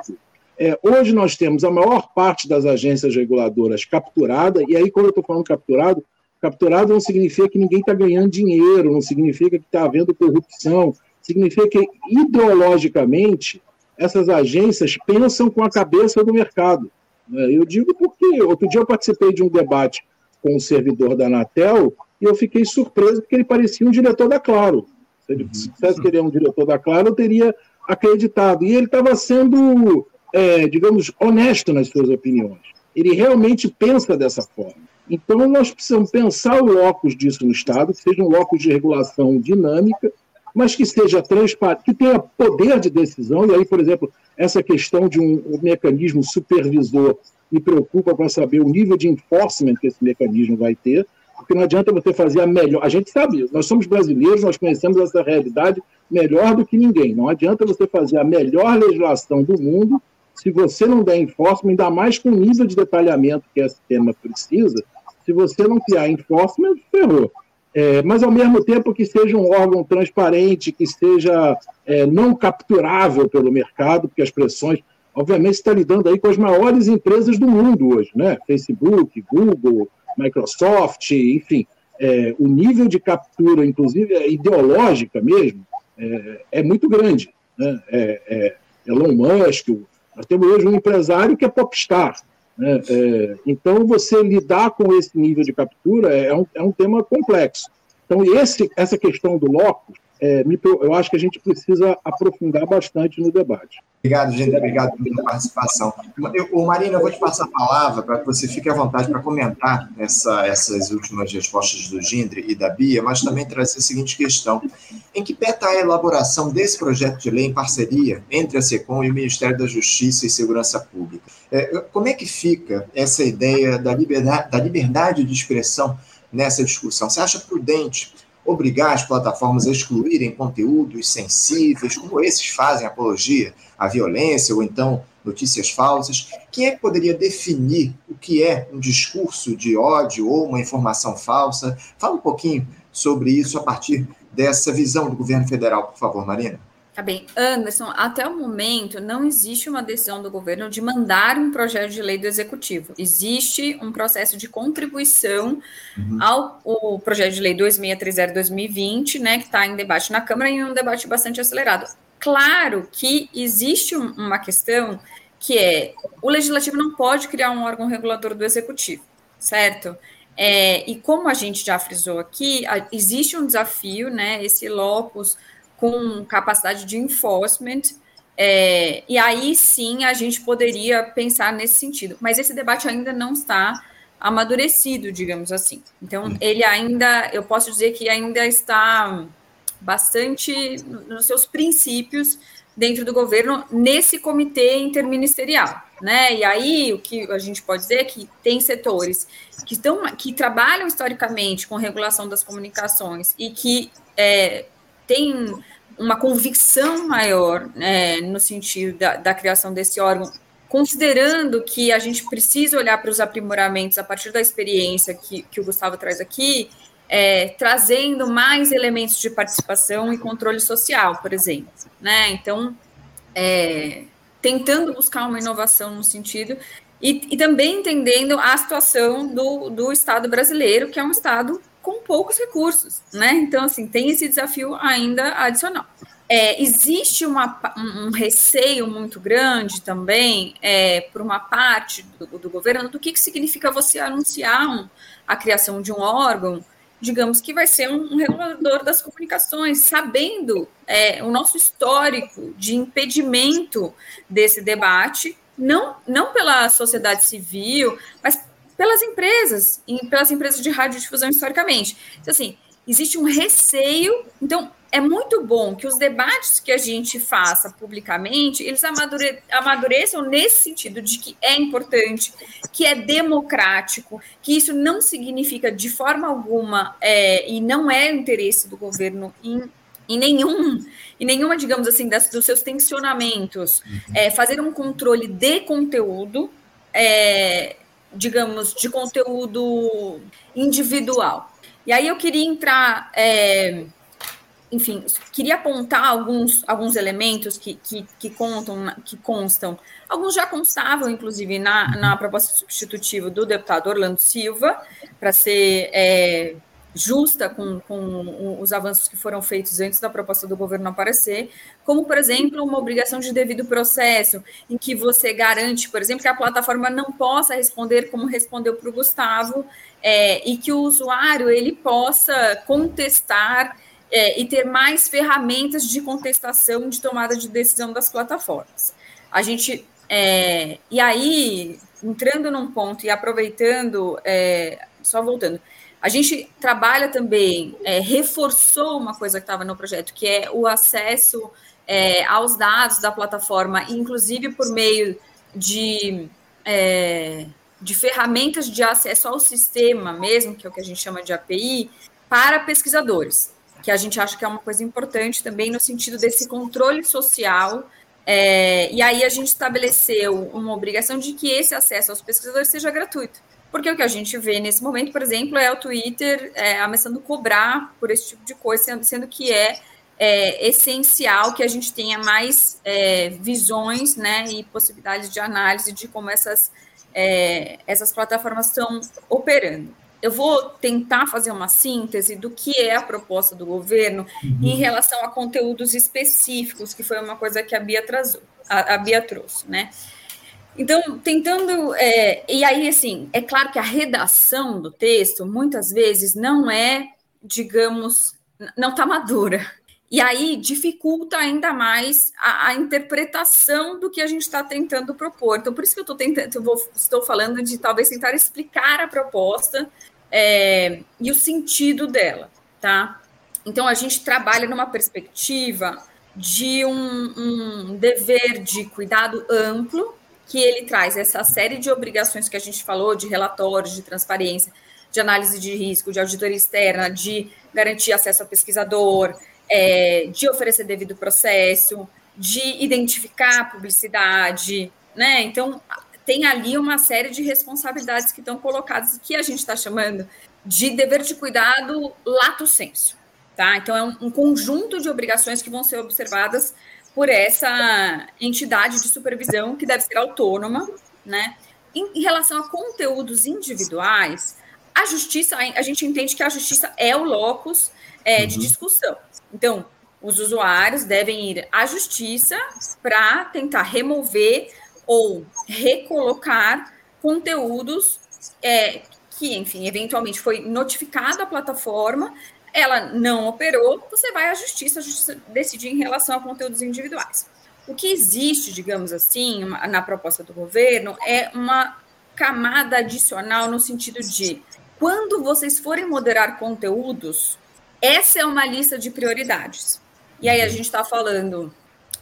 É, hoje nós temos a maior parte das agências reguladoras capturada, e aí quando eu estou falando capturado, capturado não significa que ninguém está ganhando dinheiro, não significa que está havendo corrupção, significa que ideologicamente essas agências pensam com a cabeça do mercado. É, eu digo porque outro dia eu participei de um debate com um servidor da Anatel e eu fiquei surpreso porque ele parecia um diretor da Claro. Se ele dissesse que ele é um diretor da Claro, eu teria acreditado. E ele estava sendo, é, digamos, honesto nas suas opiniões. Ele realmente pensa dessa forma. Então, nós precisamos pensar o locus disso no Estado, que seja um locus de regulação dinâmica, mas que seja transparente, que tenha poder de decisão. E aí, por exemplo, essa questão de um, um mecanismo supervisor me preocupa para saber o nível de enforcement que esse mecanismo vai ter, porque não adianta você fazer a melhor. A gente sabe, nós somos brasileiros, nós conhecemos essa realidade melhor do que ninguém. Não adianta você fazer a melhor legislação do mundo se você não der enforcement, ainda mais com o nível de detalhamento que esse tema precisa. Se você não criar enforcement, ferrou. É, mas, ao mesmo tempo, que seja um órgão transparente, que seja é, não capturável pelo mercado, porque as pressões. Obviamente, está lidando aí com as maiores empresas do mundo hoje, né? Facebook, Google, Microsoft, enfim, é, o nível de captura, inclusive é ideológica mesmo, é, é muito grande. Né? É, é, Elon Musk, nós temos hoje um empresário que é popstar. Né? É, então, você lidar com esse nível de captura é um, um tema complexo. Então, esse, essa questão do locus é, eu acho que a gente precisa aprofundar bastante no debate. Obrigado, gente. Obrigado pela participação. O Marina, eu vou te passar a palavra para que você fique à vontade para comentar essa, essas últimas respostas do Gindre e da Bia, mas também trazer a seguinte questão. Em que pé está a elaboração desse projeto de lei em parceria entre a SECOM e o Ministério da Justiça e Segurança Pública? É, como é que fica essa ideia da liberdade, da liberdade de expressão nessa discussão? Você acha prudente obrigar as plataformas a excluírem conteúdos sensíveis, como esses fazem apologia à violência ou então notícias falsas. Quem é que poderia definir o que é um discurso de ódio ou uma informação falsa? Fala um pouquinho sobre isso a partir dessa visão do governo federal, por favor, Marina. Tá bem. Anderson, até o momento não existe uma decisão do governo de mandar um projeto de lei do executivo. Existe um processo de contribuição uhum. ao o projeto de lei 2630-2020, né, que está em debate na Câmara e um debate bastante acelerado. Claro que existe uma questão que é o legislativo não pode criar um órgão regulador do executivo, certo? É, e como a gente já frisou aqui, existe um desafio, né? Esse locus com capacidade de enforcement, é, e aí sim a gente poderia pensar nesse sentido. Mas esse debate ainda não está amadurecido, digamos assim. Então, ele ainda, eu posso dizer que ainda está bastante nos seus princípios dentro do governo nesse comitê interministerial, né? E aí o que a gente pode dizer é que tem setores que estão que trabalham historicamente com regulação das comunicações e que é, têm uma convicção maior né, no sentido da, da criação desse órgão, considerando que a gente precisa olhar para os aprimoramentos a partir da experiência que, que o Gustavo traz aqui, é, trazendo mais elementos de participação e controle social, por exemplo. Né? Então, é, tentando buscar uma inovação no sentido, e, e também entendendo a situação do, do Estado brasileiro, que é um Estado com poucos recursos, né? Então, assim, tem esse desafio ainda adicional. É, existe uma, um receio muito grande também é, por uma parte do, do, governo do que, que significa você anunciar um, a criação de um órgão, digamos que vai ser um, um regulador das comunicações, sabendo é, o nosso histórico de impedimento desse debate, não, não pela sociedade civil, mas pelas empresas, e pelas empresas de radiodifusão historicamente. Então, assim, existe um receio. Então, é muito bom que os debates que a gente faça publicamente, eles amadure amadureçam nesse sentido de que é importante, que é democrático, que isso não significa de forma alguma, é, e não é interesse do governo em, em nenhum em nenhuma, digamos assim, das, dos seus tensionamentos, uhum. é, fazer um controle de conteúdo, é, digamos, de conteúdo individual. E aí eu queria entrar, é, enfim, queria apontar alguns, alguns elementos que, que, que, contam, que constam. Alguns já constavam, inclusive, na, na proposta substitutiva do deputado Orlando Silva, para ser é, justa com, com os avanços que foram feitos antes da proposta do governo aparecer, como, por exemplo, uma obrigação de devido processo, em que você garante, por exemplo, que a plataforma não possa responder como respondeu para o Gustavo, é, e que o usuário ele possa contestar é, e ter mais ferramentas de contestação de tomada de decisão das plataformas. A gente é, e aí, entrando num ponto e aproveitando, é, só voltando, a gente trabalha também, é, reforçou uma coisa que estava no projeto, que é o acesso é, aos dados da plataforma, inclusive por meio de, é, de ferramentas de acesso ao sistema mesmo, que é o que a gente chama de API, para pesquisadores, que a gente acha que é uma coisa importante também no sentido desse controle social. É, e aí a gente estabeleceu uma obrigação de que esse acesso aos pesquisadores seja gratuito. Porque o que a gente vê nesse momento, por exemplo, é o Twitter é, ameaçando cobrar por esse tipo de coisa, sendo, sendo que é, é, essencial que a gente tenha mais é, visões né, e possibilidades de análise de como essas, é, essas plataformas estão operando. Eu vou tentar fazer uma síntese do que é a proposta do governo uhum. em relação a conteúdos específicos, que foi uma coisa que a Bia, trazou, a, a Bia trouxe, né? Então, tentando. É, e aí, assim, é claro que a redação do texto, muitas vezes, não é, digamos, não está madura. E aí dificulta ainda mais a, a, interpretação do que a gente está tentando propor. Então, por isso que eu estou tentando, eu vou, estou falando de talvez tentar explicar a proposta é, e o sentido dela, tá? Então, a gente trabalha numa perspectiva de um, um dever de cuidado amplo que ele traz essa série de obrigações que a gente falou, de relatórios, de transparência, de análise de risco, de auditoria externa, de garantir acesso ao pesquisador, é, de oferecer devido processo, de identificar publicidade, né? Então, tem ali uma série de responsabilidades que estão colocadas, que a gente está chamando de dever de cuidado lato senso. Tá? Então, é um, um, conjunto de obrigações que vão ser observadas por essa entidade de supervisão, que deve ser autônoma. Né? Em, em relação a conteúdos individuais, a justiça, a gente entende que a justiça é o locus é, uhum. de discussão. Então, os usuários devem ir à justiça para tentar remover ou recolocar conteúdos é, que, enfim, eventualmente foi notificado à plataforma, ela não operou, você vai à justiça, a justiça decidir em relação a conteúdos individuais. O que existe, digamos assim, na proposta do governo é uma camada adicional no sentido de quando vocês forem moderar conteúdos, essa é uma lista de prioridades. E aí a gente está falando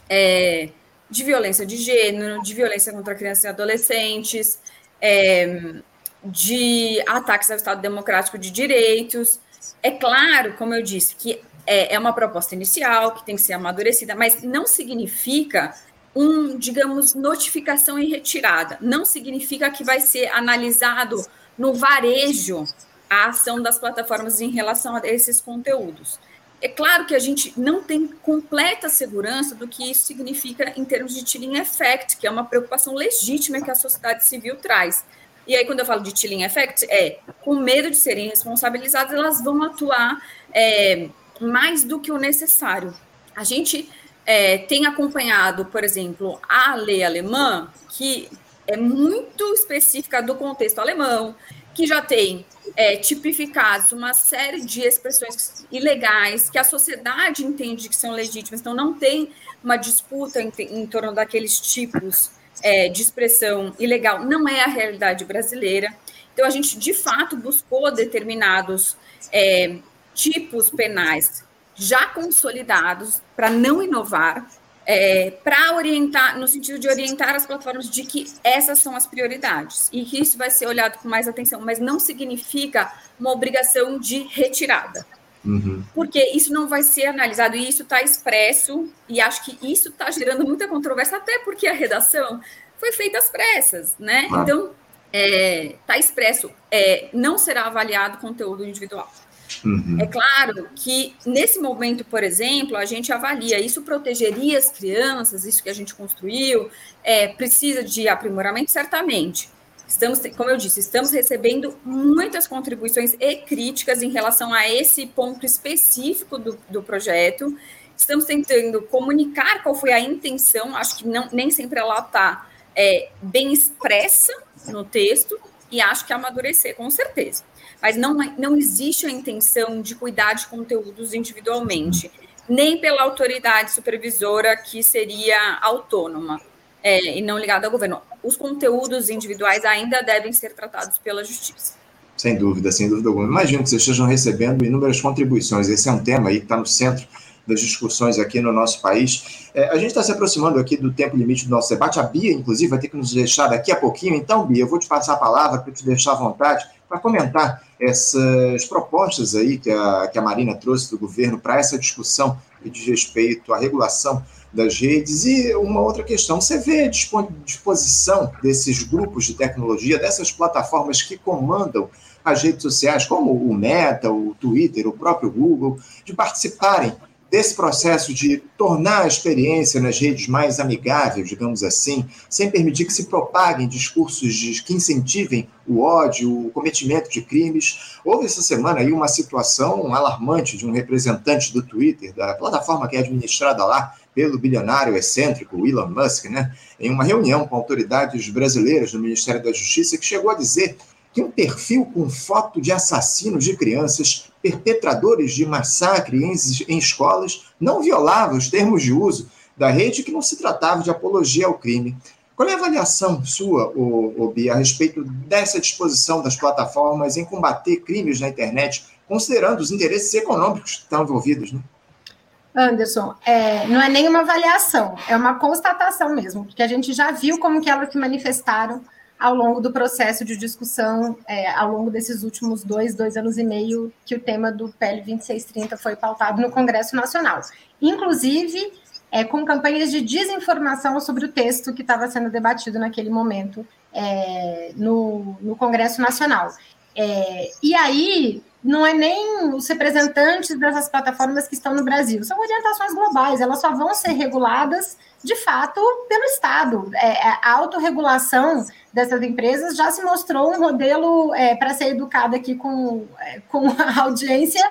é, de violência de gênero, de violência contra crianças e adolescentes, é, de ataques ao Estado Democrático de Direitos. É claro, como eu disse, que é, é uma proposta inicial, que tem que ser amadurecida, mas não significa um, digamos, notificação em retirada. Não significa que vai ser analisado no varejo a ação das plataformas em relação a esses conteúdos. É claro que a gente não tem completa segurança do que isso significa em termos de chilling effect, que é uma preocupação legítima que a sociedade civil traz. E aí, quando eu falo de chilling effect, é com medo de serem responsabilizadas, elas vão atuar é, mais do que o necessário. A gente é, tem acompanhado, por exemplo, a lei alemã, que é muito específica do contexto alemão, que já tem é, tipificados uma série de expressões ilegais que a sociedade entende que são legítimas, então não tem uma disputa em, em torno daqueles tipos é, de expressão ilegal, não é a realidade brasileira. Então a gente de fato buscou determinados é, tipos penais já consolidados para não inovar, é, para orientar, no sentido de orientar as plataformas de que essas são as prioridades e que isso vai ser olhado com mais atenção, mas não significa uma obrigação de retirada. Uhum. Porque isso não vai ser analisado, e isso está expresso, e acho que isso está gerando muita controvérsia, até porque a redação foi feita às pressas, né? Ah. Então, está é, tá expresso, é, não será avaliado conteúdo individual. Uhum. É claro que, nesse momento, por exemplo, a gente avalia isso protegeria as crianças, isso que a gente construiu, é, precisa de aprimoramento, certamente. Estamos, como eu disse, estamos recebendo muitas contribuições e críticas em relação a esse ponto específico do, do projeto. Estamos tentando comunicar qual foi a intenção, acho que não, nem sempre ela está é, bem expressa no texto, e acho que amadurecer, com certeza mas não, não existe a intenção de cuidar de conteúdos individualmente, nem pela autoridade supervisora que seria autônoma é, e não ligada ao governo. Os conteúdos individuais ainda devem ser tratados pela justiça. Sem dúvida, sem dúvida alguma. Imagino que vocês estejam recebendo inúmeras contribuições. Esse é um tema aí que está no centro das discussões aqui no nosso país. É, a gente está se aproximando aqui do tempo limite do nosso debate. A Bia, inclusive, vai ter que nos deixar daqui a pouquinho. Então, Bia, eu vou te passar a palavra para te deixar à vontade para comentar essas propostas aí que a, que a Marina trouxe do governo para essa discussão diz respeito à regulação das redes. E uma outra questão, você vê a disposição desses grupos de tecnologia, dessas plataformas que comandam as redes sociais, como o Meta, o Twitter, o próprio Google, de participarem desse processo de tornar a experiência nas redes mais amigável, digamos assim, sem permitir que se propaguem discursos de, que incentivem o ódio, o cometimento de crimes. Houve essa semana aí uma situação alarmante de um representante do Twitter, da plataforma que é administrada lá pelo bilionário excêntrico Elon Musk, né, em uma reunião com autoridades brasileiras do Ministério da Justiça, que chegou a dizer que um perfil com foto de assassinos de crianças, perpetradores de massacre em, em escolas, não violava os termos de uso da rede, que não se tratava de apologia ao crime. Qual é a avaliação sua, ô, Bia, a respeito dessa disposição das plataformas em combater crimes na internet, considerando os interesses econômicos que estão envolvidos, né? Anderson, é, não é nenhuma avaliação, é uma constatação mesmo, porque a gente já viu como que elas se manifestaram ao longo do processo de discussão, é, ao longo desses últimos dois, dois anos e meio, que o tema do PL 2630 foi pautado no Congresso Nacional. Inclusive, é, com campanhas de desinformação sobre o texto que estava sendo debatido naquele momento é, no, no, Congresso Nacional. É, e aí, não é nem os representantes dessas plataformas que estão no Brasil, são orientações globais, elas só vão ser reguladas, de fato, pelo Estado. É, a autorregulação dessas empresas já se mostrou um modelo é, para ser educado aqui com, é, com a *laughs* audiência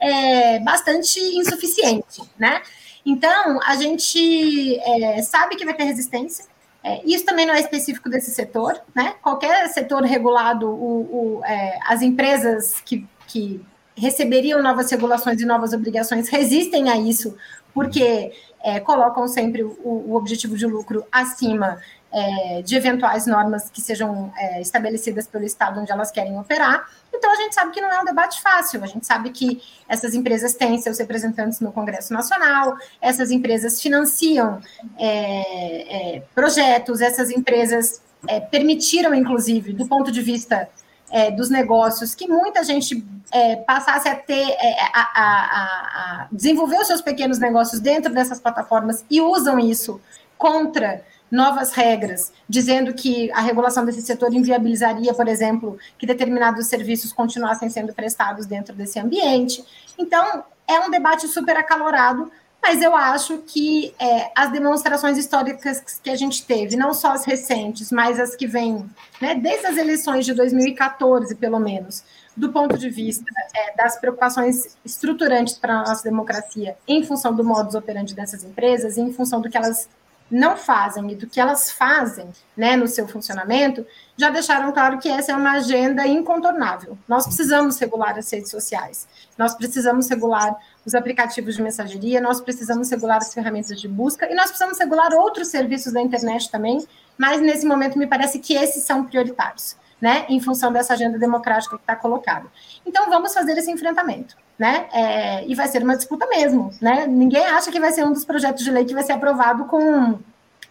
é, bastante insuficiente, né? Então, a gente é, sabe que vai ter resistência, é, isso também não é específico desse setor, né? Qualquer setor regulado, o, o, é, as empresas que, que receberiam novas regulações e novas obrigações resistem a isso, porque é, colocam sempre o, o, objetivo de lucro acima é, de eventuais normas que sejam é, estabelecidas pelo Estado onde elas querem operar. Então, a gente sabe que não é um debate fácil, a gente sabe que essas empresas têm seus representantes no Congresso Nacional, essas empresas financiam é, é, projetos, essas empresas é, permitiram, inclusive, do ponto de vista é, dos negócios, que muita gente é, passasse a ter, é, a, a, a, desenvolver os seus pequenos negócios dentro dessas plataformas e usam isso contra novas regras, dizendo que a regulação desse setor inviabilizaria, por exemplo, que determinados serviços continuassem sendo prestados dentro desse ambiente. Então, é um debate super acalorado, mas eu acho que é, as demonstrações históricas que a gente teve, não só as recentes, mas as que vêm, né, desde as eleições de 2014, pelo menos, do ponto de vista é, das preocupações estruturantes para a nossa democracia, em função do modus operandi dessas empresas, em função do que elas não fazem e do que elas fazem né, no seu funcionamento, já deixaram claro que essa é uma agenda incontornável. Nós precisamos regular as redes sociais, nós precisamos regular os aplicativos de mensageria, nós precisamos regular as ferramentas de busca e nós precisamos regular outros serviços da internet também, mas nesse momento me parece que esses são prioritários né, em função dessa agenda democrática que está colocada. Então, vamos fazer esse enfrentamento, né, é, e vai ser uma disputa mesmo, né, ninguém acha que vai ser um dos projetos de lei que vai ser aprovado com,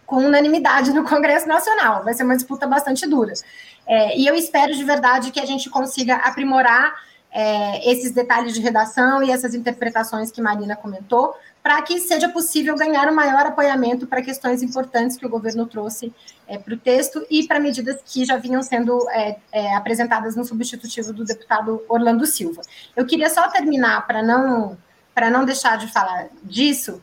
com unanimidade no Congresso Nacional, vai ser uma disputa bastante dura. É, e eu espero de verdade que a gente consiga aprimorar é, esses detalhes de redação e essas interpretações que Marina comentou, para que seja possível ganhar um maior apoiamento para questões importantes que o governo trouxe é, para o texto e para medidas que já vinham sendo é, é, apresentadas no substitutivo do deputado Orlando Silva. Eu queria só terminar, para não, não deixar de falar disso,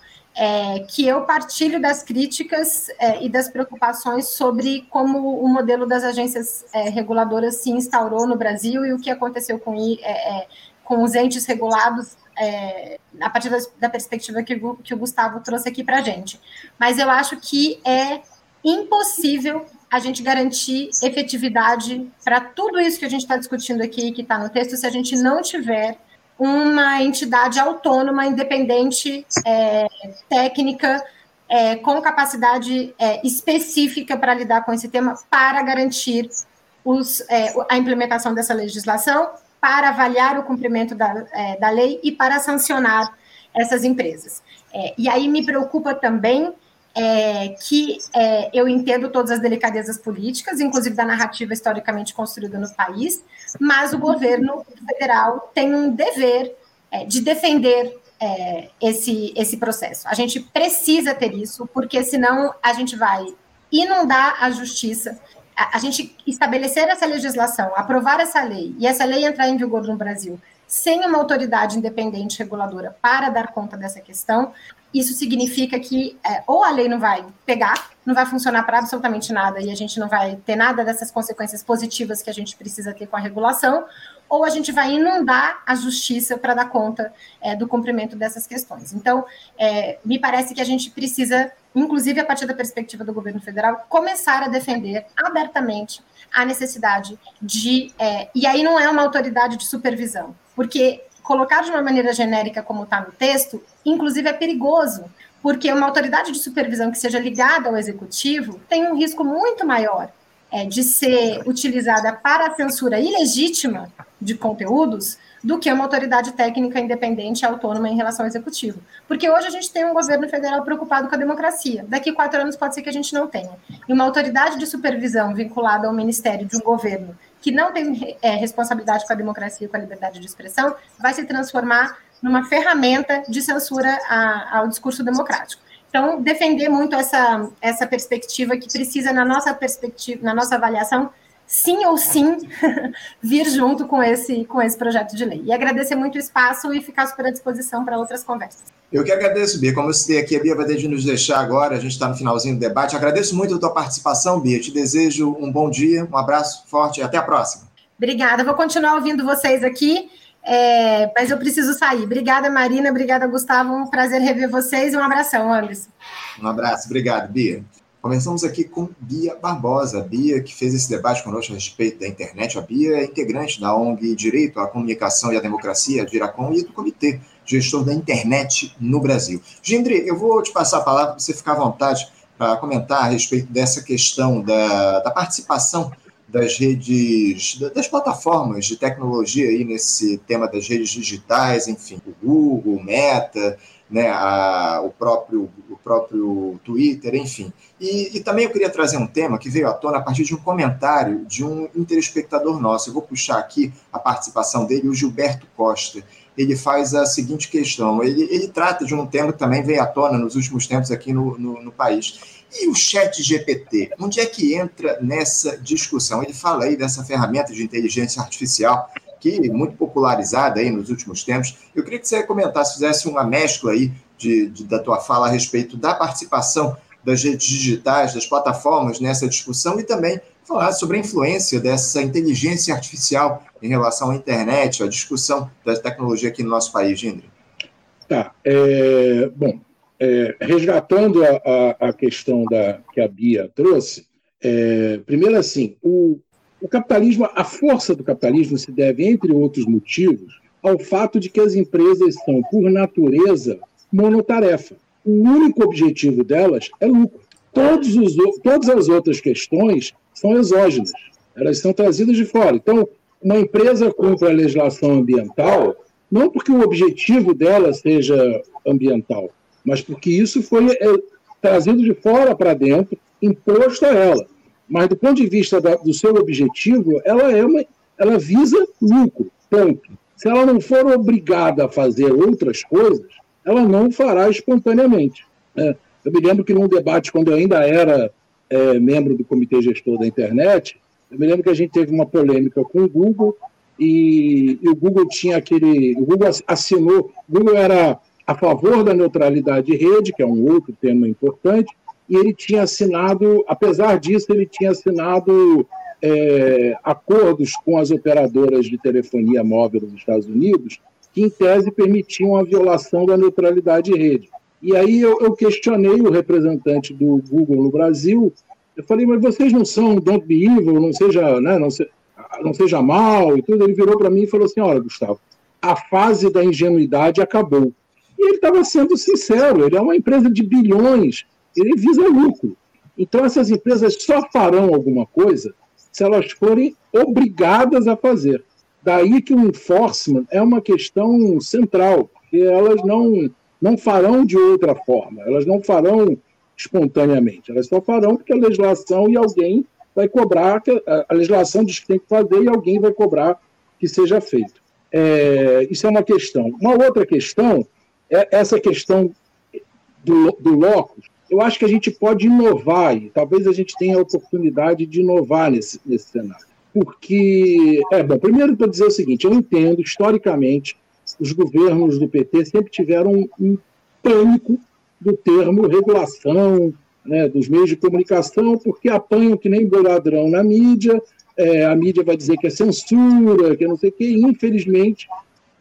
que eu partilho das críticas e das preocupações sobre como o modelo das agências reguladoras se instaurou no Brasil e o que aconteceu com, com os entes regulados é, a partir da, da perspectiva que, que o Gustavo trouxe aqui para a gente. Mas eu acho que é impossível a gente garantir efetividade para tudo isso que a gente está discutindo aqui, que está no texto, se a gente não tiver uma entidade autônoma, independente, é, técnica, é, com capacidade é, específica para lidar com esse tema, para garantir os, é, a implementação dessa legislação para avaliar o cumprimento da, é, da lei e para sancionar essas empresas. É, e aí me preocupa também é, que é, eu entendo todas as delicadezas políticas, inclusive da narrativa historicamente construída no país, mas o governo federal tem um dever é, de defender é, esse, esse processo. A gente precisa ter isso, porque senão a gente vai inundar a justiça a, gente estabelecer essa legislação, aprovar essa lei e essa lei entrar em vigor no Brasil sem uma autoridade independente reguladora para dar conta dessa questão, isso significa que é, ou a lei não vai pegar, não vai funcionar para absolutamente nada e a gente não vai ter nada dessas consequências positivas que a gente precisa ter com a regulação, ou a gente vai inundar a justiça para dar conta é, do cumprimento dessas questões. Então, é, me parece que a gente precisa, inclusive a partir da perspectiva do governo federal, começar a defender abertamente a necessidade de. É, e aí não é uma autoridade de supervisão, porque colocar de uma maneira genérica, como está no texto, inclusive é perigoso, porque uma autoridade de supervisão que seja ligada ao executivo tem um risco muito maior é, de ser utilizada para a censura ilegítima de conteúdos do que uma autoridade técnica independente e autônoma em relação ao executivo. Porque hoje a gente tem um governo federal preocupado com a democracia. Daqui quatro anos pode ser que a gente não tenha. E uma autoridade de supervisão vinculada ao ministério de um governo que não tem é, responsabilidade com a democracia e com a liberdade de expressão vai se transformar numa ferramenta de censura a, ao discurso democrático. Então, defender muito essa, essa perspectiva que precisa, na nossa perspectiva, na nossa avaliação, sim ou sim, *laughs* vir junto com esse, com esse projeto de lei. E agradecer muito o espaço e ficar super à disposição para outras conversas. Eu que agradeço, Bia. Como eu citei aqui, a Bia vai ter de nos deixar agora, a gente está no finalzinho do debate. Agradeço muito a tua participação, Bia. Te desejo um bom dia, um abraço forte e até a próxima. Obrigada. Vou continuar ouvindo vocês aqui. É, mas eu preciso sair. Obrigada, Marina. Obrigada, Gustavo. Um prazer rever vocês um abração, Anderson. Um abraço. Obrigado, Bia. Começamos aqui com Bia Barbosa. A Bia, que fez esse debate conosco a respeito da internet. A Bia é integrante da ONG Direito à Comunicação e à Democracia, Diracom, e do Comitê Gestor da Internet no Brasil. Gindri, eu vou te passar a palavra para você ficar à vontade para comentar a respeito dessa questão da, da participação das redes, das plataformas de tecnologia aí nesse tema das redes digitais, enfim, o Google, o Meta, né, a, o, próprio, o próprio Twitter, enfim. E, e, também eu queria trazer um tema que veio à tona a partir de um comentário de um interespectador nosso. Eu vou puxar aqui a participação dele, o Gilberto Costa. Ele faz a seguinte questão: ele, ele trata de um tema que também veio à tona nos últimos tempos aqui no, no, no país. E o chat GPT, onde é que entra nessa discussão? Ele fala aí dessa ferramenta de inteligência artificial que muito popularizada aí nos últimos tempos. Eu queria que você comentasse, fizesse uma mescla aí de, de, da tua fala a respeito da participação das redes digitais, das plataformas nessa discussão e também falar sobre a influência dessa inteligência artificial em relação à internet, à discussão da tecnologia aqui no nosso país, Gindri. Tá. É, bom, é, resgatando a, a, a, questão da, que a Bia trouxe, é, primeiro assim, o, o capitalismo, a força do capitalismo se deve, entre outros motivos, ao fato de que as empresas são, por natureza, monotarefa. O único objetivo delas é lucro. Todos os, todas as outras questões são exógenas, elas são trazidas de fora. Então, uma empresa cumpre a legislação ambiental não porque o objetivo dela seja ambiental, mas porque isso foi é, trazido de fora para dentro, imposto a ela. Mas do ponto de vista da, do seu objetivo, ela é uma, ela visa lucro, ponto. Se ela não for obrigada a fazer outras coisas, ela não fará espontaneamente. É, eu me lembro que num debate, quando eu ainda era é, membro do comitê gestor da internet, eu me lembro que a gente teve uma polêmica com o Google e, e o Google tinha aquele. O Google assinou. O Google era a favor da neutralidade de rede, que é um outro tema importante, e ele tinha assinado, apesar disso, ele tinha assinado é, acordos com as operadoras de telefonia móvel dos Estados Unidos, que em tese permitiam a violação da neutralidade de rede. E aí eu, eu questionei o representante do Google no Brasil, eu falei, mas vocês não são don't be evil, não seja, né, não, não seja mal e tudo. Ele virou para mim e falou assim, olha, Gustavo, a fase da ingenuidade acabou. E ele estava sendo sincero, ele é uma empresa de bilhões, ele visa lucro. Então, essas empresas só farão alguma coisa se elas forem obrigadas a fazer. Daí que o enforcement é uma questão central, porque elas não, não farão de outra forma, elas não farão espontaneamente, elas só farão porque a legislação e alguém vai cobrar, a legislação diz que tem que fazer e alguém vai cobrar que seja feito. É, isso é uma questão. Uma outra questão é, essa questão do, do locus, eu acho que a gente pode inovar, e talvez a gente tenha a oportunidade de inovar nesse, nesse cenário. Porque, é bom, primeiro para dizer o seguinte: eu entendo, historicamente, os governos do PT sempre tiveram um pânico do termo regulação né, dos meios de comunicação, porque apanham que nem boi ladrão na mídia, é, a mídia vai dizer que é censura, que não sei o quê, e infelizmente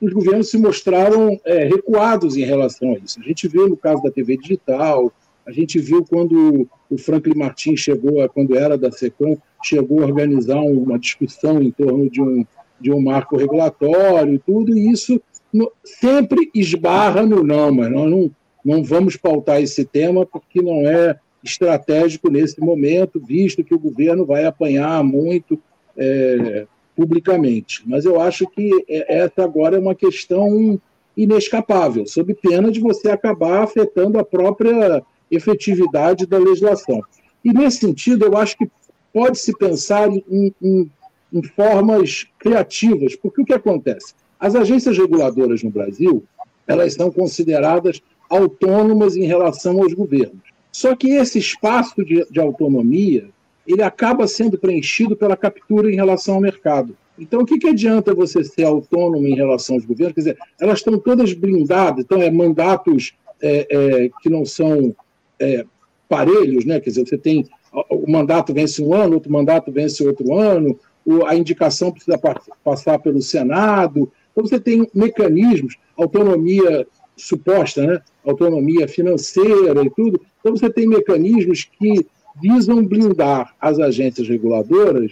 os governos se mostraram é, recuados em relação a isso. A gente viu no caso da TV digital, a gente viu quando o Franklin Martins chegou, quando era da SECOM, chegou a organizar uma discussão em torno de um, de um marco regulatório e tudo, e isso no, sempre esbarra no não, mas nós não, não vamos pautar esse tema porque não é estratégico nesse momento, visto que o governo vai apanhar muito é, publicamente. Mas eu acho que é, essa agora é uma questão inescapável, sob pena de você acabar afetando a própria efetividade da legislação. E, nesse sentido, eu acho que pode-se pensar em, em, em formas criativas, porque o que acontece? As agências reguladoras no Brasil, elas são consideradas autônomas em relação aos governos. Só que esse espaço de, de autonomia ele acaba sendo preenchido pela captura em relação ao mercado. Então, o que, que adianta você ser autônomo em relação aos governos? Quer dizer, elas estão todas blindadas, então, é mandatos é, é, que não são é, parelhos, né? Quer dizer, você tem o mandato vence um ano, outro mandato vence outro ano, a indicação precisa passar pelo Senado. Então, você tem mecanismos, autonomia suposta, né? autonomia financeira e tudo. Então, você tem mecanismos que visam blindar as agências reguladoras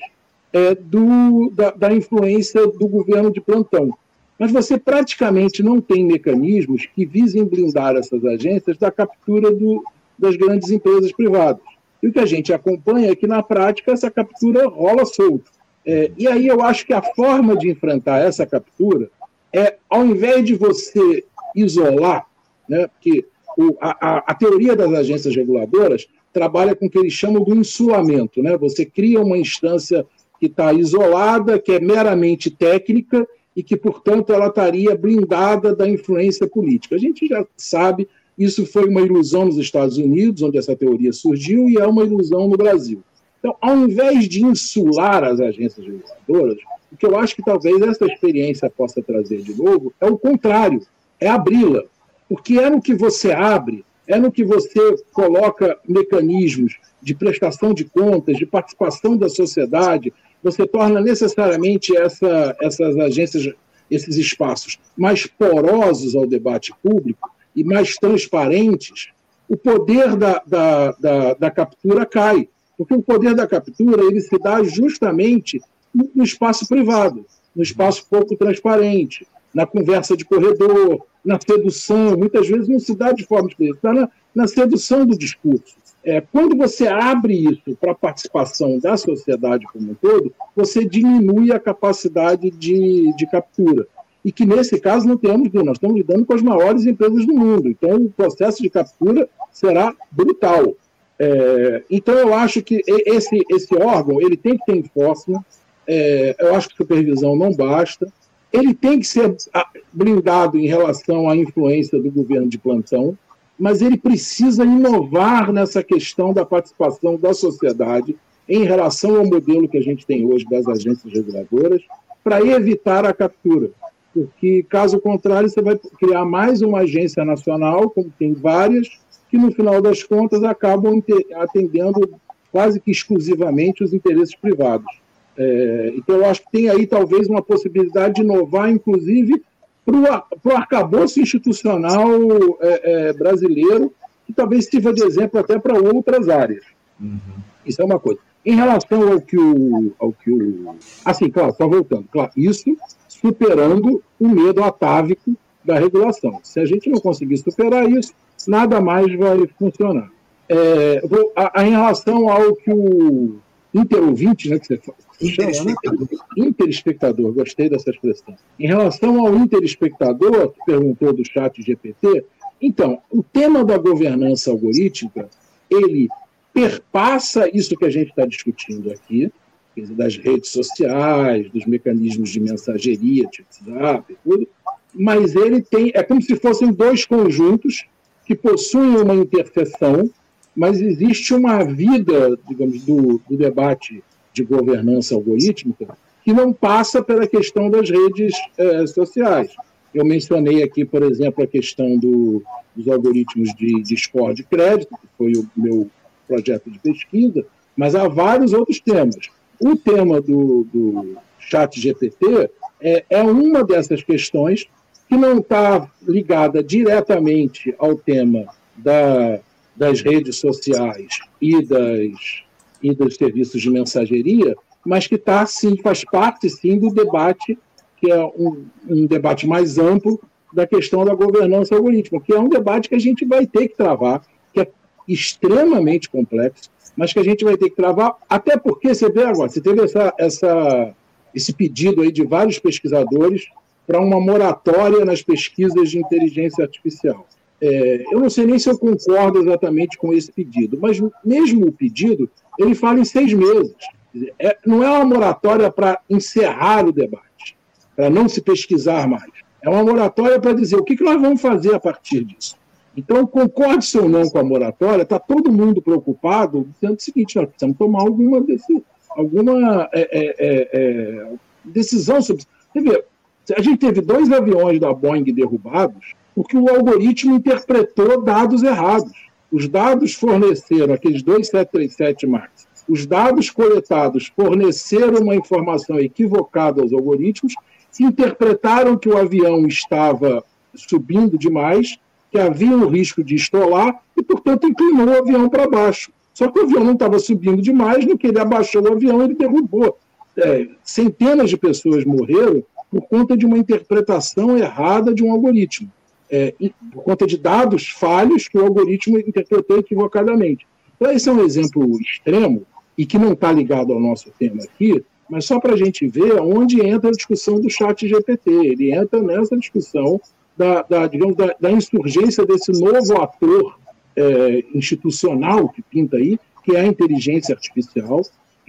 é, do, da, da influência do governo de plantão. Mas você praticamente não tem mecanismos que visem blindar essas agências da captura do, das grandes empresas privadas. E o que a gente acompanha é que, na prática, essa captura rola solto. É, e aí eu acho que a forma de enfrentar essa captura é, ao invés de você isolar, né, porque o, a, a, teoria das agências reguladoras trabalha com o que eles chamam do insulamento. Né? Você cria uma instância que está isolada, que é meramente técnica e que, portanto, ela estaria blindada da influência política. A gente já sabe, isso foi uma ilusão nos Estados Unidos, onde essa teoria surgiu, e é uma ilusão no Brasil. Então, ao invés de insular as agências reguladoras, o que eu acho que talvez essa experiência possa trazer de novo é o contrário, é abri-la. Porque é no que você abre, é no que você coloca mecanismos de prestação de contas, de participação da sociedade, você torna necessariamente essa, essas agências, esses espaços mais porosos ao debate público e mais transparentes, o poder da, da, da, da captura cai. Porque o poder da captura ele se dá justamente no espaço privado, no espaço pouco transparente, na conversa de corredor, na sedução. Muitas vezes não se dá de forma explícita, está na, na sedução do discurso. É, quando você abre isso para a participação da sociedade como um todo, você diminui a capacidade de, de captura. E que nesse caso não temos, nós estamos lidando com as maiores empresas do mundo. Então o processo de captura será brutal. É, então, eu acho que esse, esse órgão ele tem que ter enforcement, é, eu acho que supervisão não basta, ele tem que ser ah, blindado em relação à influência do governo de plantão, mas ele precisa inovar nessa questão da participação da sociedade em relação ao modelo que a gente tem hoje das agências reguladoras, para evitar a captura. Porque, caso contrário, você vai criar mais uma agência nacional, como tem várias, que no final das contas acabam atendendo quase que exclusivamente os interesses privados. É, então, eu acho que tem aí talvez uma possibilidade de inovar, inclusive, para o arcabouço institucional é, é, brasileiro, que talvez sirva de exemplo até para outras áreas. Uhum. Isso é uma coisa. Em relação ao que o. Ao que o assim, claro, só voltando. Claro, isso superando o medo atávico da regulação. Se a gente não conseguir superar isso, nada mais vai funcionar. É, vou, a, a, em relação ao que o interouvinte, né, que você Interespectador. Né? Interespectador, gostei dessa expressão. Em relação ao interespectador, que perguntou do chat GPT, então, o tema da governança algorítmica, ele perpassa isso que a gente está discutindo aqui, das redes sociais, dos mecanismos de mensageria, tipo WhatsApp, tudo, mas ele tem, é como se fossem dois conjuntos que possuem uma interseção, mas existe uma vida, digamos, do, do debate de governança algorítmica que não passa pela questão das redes é, sociais. Eu mencionei aqui, por exemplo, a questão do, dos algoritmos de, de score de crédito, que foi o meu projeto de pesquisa, mas há vários outros temas. O tema do, do chat GPT é, é uma dessas questões que não está ligada diretamente ao tema da, das redes sociais e, das, e dos serviços de mensageria, mas que está, sim, faz parte, sim, do debate, que é um, um debate mais amplo da questão da governança algorítmica, que é um debate que a gente vai ter que travar, que é extremamente complexo, mas que a gente vai ter que travar, até porque, você vê agora, você teve essa, essa, esse pedido aí de vários pesquisadores para uma moratória nas pesquisas de inteligência artificial. É, eu não sei nem se eu concordo exatamente com esse pedido, mas mesmo o pedido, ele fala em seis meses. É, não é uma moratória para encerrar o debate, para não se pesquisar mais. É uma moratória para dizer o que, que nós vamos fazer a partir disso. Então, concorde-se ou não com a moratória, está todo mundo preocupado, dizendo o seguinte: nós precisamos tomar alguma, alguma é, é, é, é decisão sobre. Ver, a gente teve dois aviões da Boeing derrubados porque o algoritmo interpretou dados errados. Os dados forneceram, aqueles dois 737 MAX, os dados coletados forneceram uma informação equivocada aos algoritmos, interpretaram que o avião estava subindo demais, que havia um risco de estolar e, portanto, inclinou o avião para baixo. Só que o avião não estava subindo demais, no que ele abaixou o avião, ele derrubou. É, centenas de pessoas morreram por conta de uma interpretação errada de um algoritmo, é, por conta de dados falhos que o algoritmo interpretou equivocadamente. Então, esse é um exemplo extremo e que não está ligado ao nosso tema aqui, mas só para a gente ver onde entra a discussão do chat GPT. Ele entra nessa discussão da, da digamos, da, da, insurgência desse novo ator é, institucional que pinta aí, que é a inteligência artificial,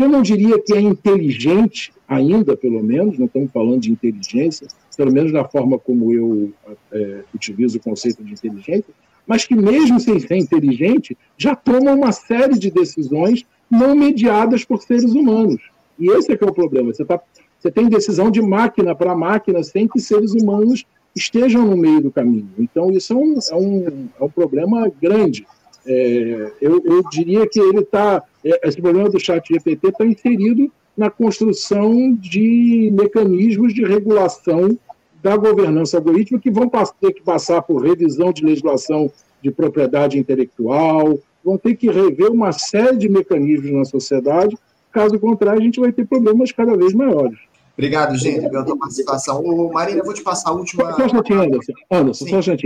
eu não diria que é inteligente ainda, pelo menos, não estamos falando de inteligência, pelo menos da forma como eu é, utilizo o conceito de inteligência, mas que mesmo sem ser inteligente, já toma uma série de decisões não mediadas por seres humanos. E esse é que é o problema. Você, tá, você tem decisão de máquina para máquina sem que seres humanos estejam no meio do caminho. Então, isso é um, é um, é um problema grande. É, eu, eu, diria que ele está, é, esse problema do chat GPT está inserido na construção de mecanismos de regulação da governança algorítmica que vão ter que passar por revisão de legislação de propriedade intelectual, vão ter que rever uma série de mecanismos na sociedade, caso contrário, a gente vai ter problemas cada vez maiores. Obrigado, gente, pela tua participação. Ô, Marina, eu vou te passar a última. Só um instantinho, Anderson. Anderson, só um.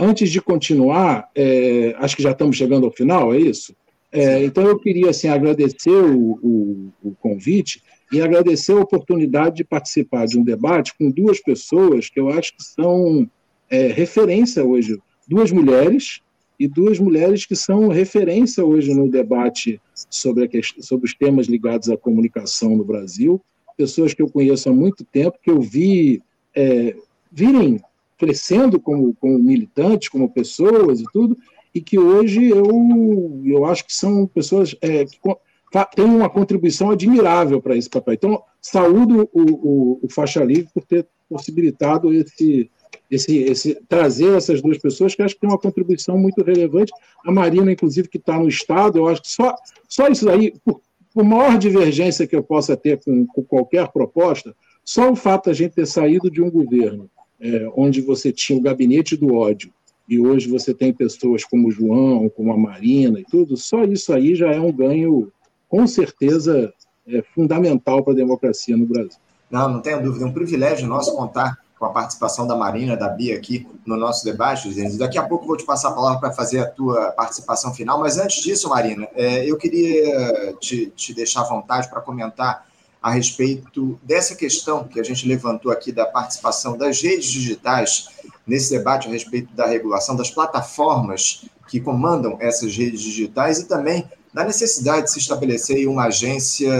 Antes de continuar, é, acho que já estamos chegando ao final, é isso? É, então, eu queria assim, agradecer o, o, o, convite e agradecer a oportunidade de participar de um debate com duas pessoas que eu acho que são é, referência hoje. Duas mulheres, e duas mulheres que são referência hoje no debate sobre, a, sobre os temas ligados à comunicação no Brasil. Pessoas que eu conheço há muito tempo, que eu vi é, virem crescendo como, como militantes, como pessoas e tudo, e que hoje eu, eu acho que são pessoas é, que têm uma contribuição admirável para esse papel. Então, saúdo o, o, o Faixa Livre por ter possibilitado esse, esse, esse, trazer essas duas pessoas, que acho que tem uma contribuição muito relevante. A Marina, inclusive, que está no Estado, eu acho que só, só isso aí, por, por maior divergência que eu possa ter com, com qualquer proposta, só o fato da gente ter saído de um governo é, onde você tinha o gabinete do ódio, e hoje você tem pessoas como o João, como a Marina e tudo, só isso aí já é um ganho, com certeza, é, fundamental para a democracia no Brasil. Não, não tenho dúvida, é um privilégio nosso contar com a participação da Marina, da Bia aqui no nosso debate, Zenzi. Daqui a pouco vou te passar a palavra para fazer a tua participação final, mas antes disso, Marina, é, eu queria te, te deixar à vontade para comentar a respeito dessa questão que a gente levantou aqui da participação das redes digitais nesse debate a respeito da regulação das plataformas que comandam essas redes digitais e também da necessidade de se estabelecer uma agência,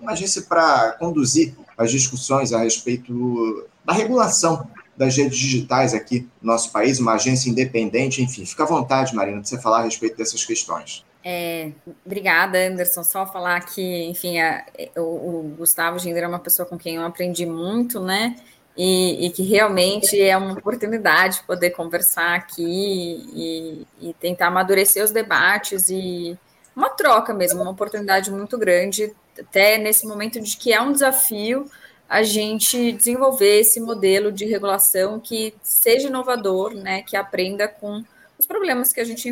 uma agência para conduzir as discussões a respeito da regulação das redes digitais aqui no nosso país, uma agência independente, enfim. Fica à vontade, Marina, de você falar a respeito dessas questões. É, obrigada, Anderson. Só falar que, enfim, a, o, o, Gustavo Ginder é uma pessoa com quem eu aprendi muito, né? E, e, que realmente é uma oportunidade poder conversar aqui e, e, tentar amadurecer os debates e uma troca mesmo, uma oportunidade muito grande, até nesse momento de que é um desafio a gente desenvolver esse modelo de regulação que seja inovador, né? Que aprenda com os problemas que a gente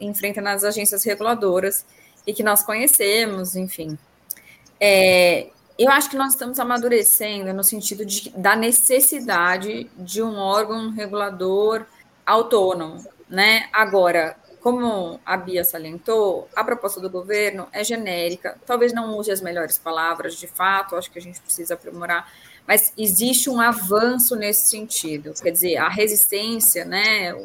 enfrenta, nas agências reguladoras e que nós conhecemos, enfim. É, eu acho que nós estamos amadurecendo no sentido de, da necessidade de um órgão regulador autônomo, né? Agora, como a Bia salientou, a proposta do governo é genérica, talvez não use as melhores palavras de fato, acho que a gente precisa aprimorar, mas existe um avanço nesse sentido. Quer dizer, a resistência né,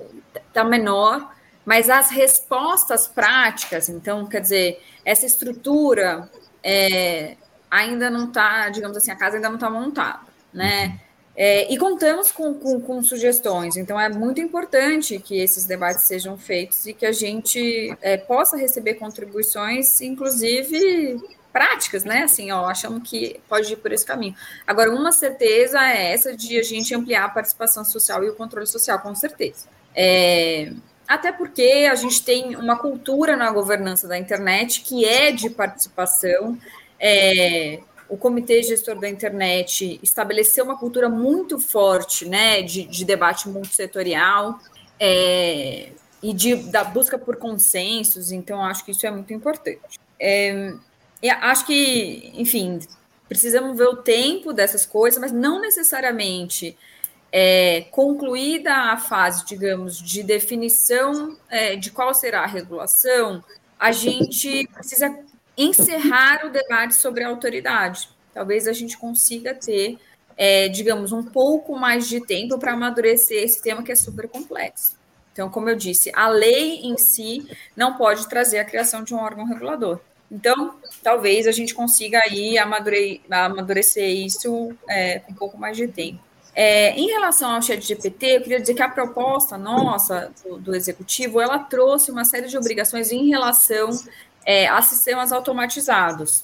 está menor, mas as respostas práticas, então, quer dizer, essa estrutura é, ainda não está, digamos assim, a casa ainda não está montada, né? É, e contamos com, com, com, sugestões, então é muito importante que esses debates sejam feitos e que a gente é, possa receber contribuições, inclusive práticas, né? Assim, ó, achamos que pode ir por esse caminho. Agora, uma certeza é essa de a gente ampliar a participação social e o controle social, com certeza. É, até porque a gente tem uma cultura na governança da internet que é de participação. É, o Comitê Gestor da Internet estabeleceu uma cultura muito forte né, de, de debate multissetorial é, e de, da busca por consensos, então acho que isso é muito importante. É, acho que, enfim, precisamos ver o tempo dessas coisas, mas não necessariamente é, concluída a fase, digamos, de definição de qual será a regulação, a gente precisa encerrar o debate sobre a autoridade. Talvez a gente consiga ter, é, digamos, um pouco mais de tempo para amadurecer esse tema que é super complexo. Então, como eu disse, a lei em si não pode trazer a criação de um órgão regulador. Então, talvez a gente consiga aí amadure amadurecer isso é, com um pouco mais de tempo. É, em relação ao chat GPT, eu queria dizer que a proposta nossa do, do, executivo, ela trouxe uma série de obrigações em relação é, a sistemas automatizados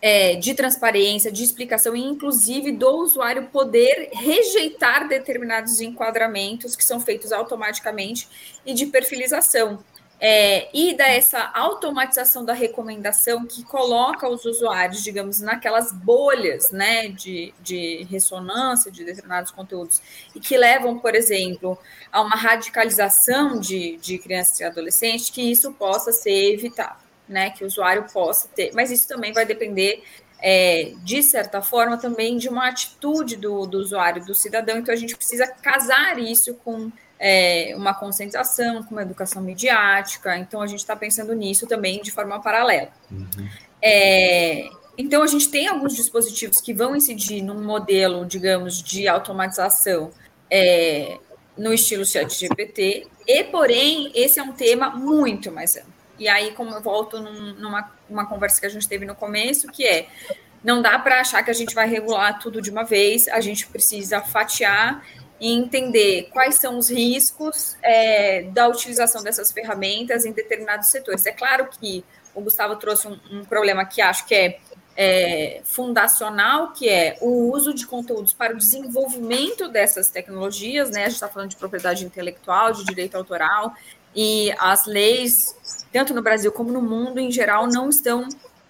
é, de transparência, de explicação e, inclusive, do usuário poder rejeitar determinados enquadramentos que são feitos automaticamente e de perfilização. É, e dessa automatização da recomendação que coloca os usuários, digamos, naquelas bolhas né, de, de ressonância de determinados conteúdos e que levam, por exemplo, a uma radicalização de, de crianças e adolescentes, que isso possa ser evitado, né, que o usuário possa ter. Mas isso também vai depender é, de certa forma, também de uma atitude do, do usuário, do cidadão. Então, a gente precisa casar isso com é, uma conscientização, com uma educação midiática. Então, a gente está pensando nisso também de forma paralela. Uhum. É, então, a gente tem alguns dispositivos que vão incidir num modelo, digamos, de automatização é, no estilo chat GPT, e, porém, esse é um tema muito mais amplo. E aí, como eu volto num, numa uma conversa que a gente teve no começo, que é não dá para achar que a gente vai regular tudo de uma vez, a gente precisa fatiar e entender quais são os riscos é, da utilização dessas ferramentas em determinados setores. É claro que o Gustavo trouxe um, um problema que acho que é, é, fundacional, que é o uso de conteúdos para o desenvolvimento dessas tecnologias, né? A gente está falando de propriedade intelectual, de direito autoral, e as leis, tanto no Brasil como no mundo em geral, não estão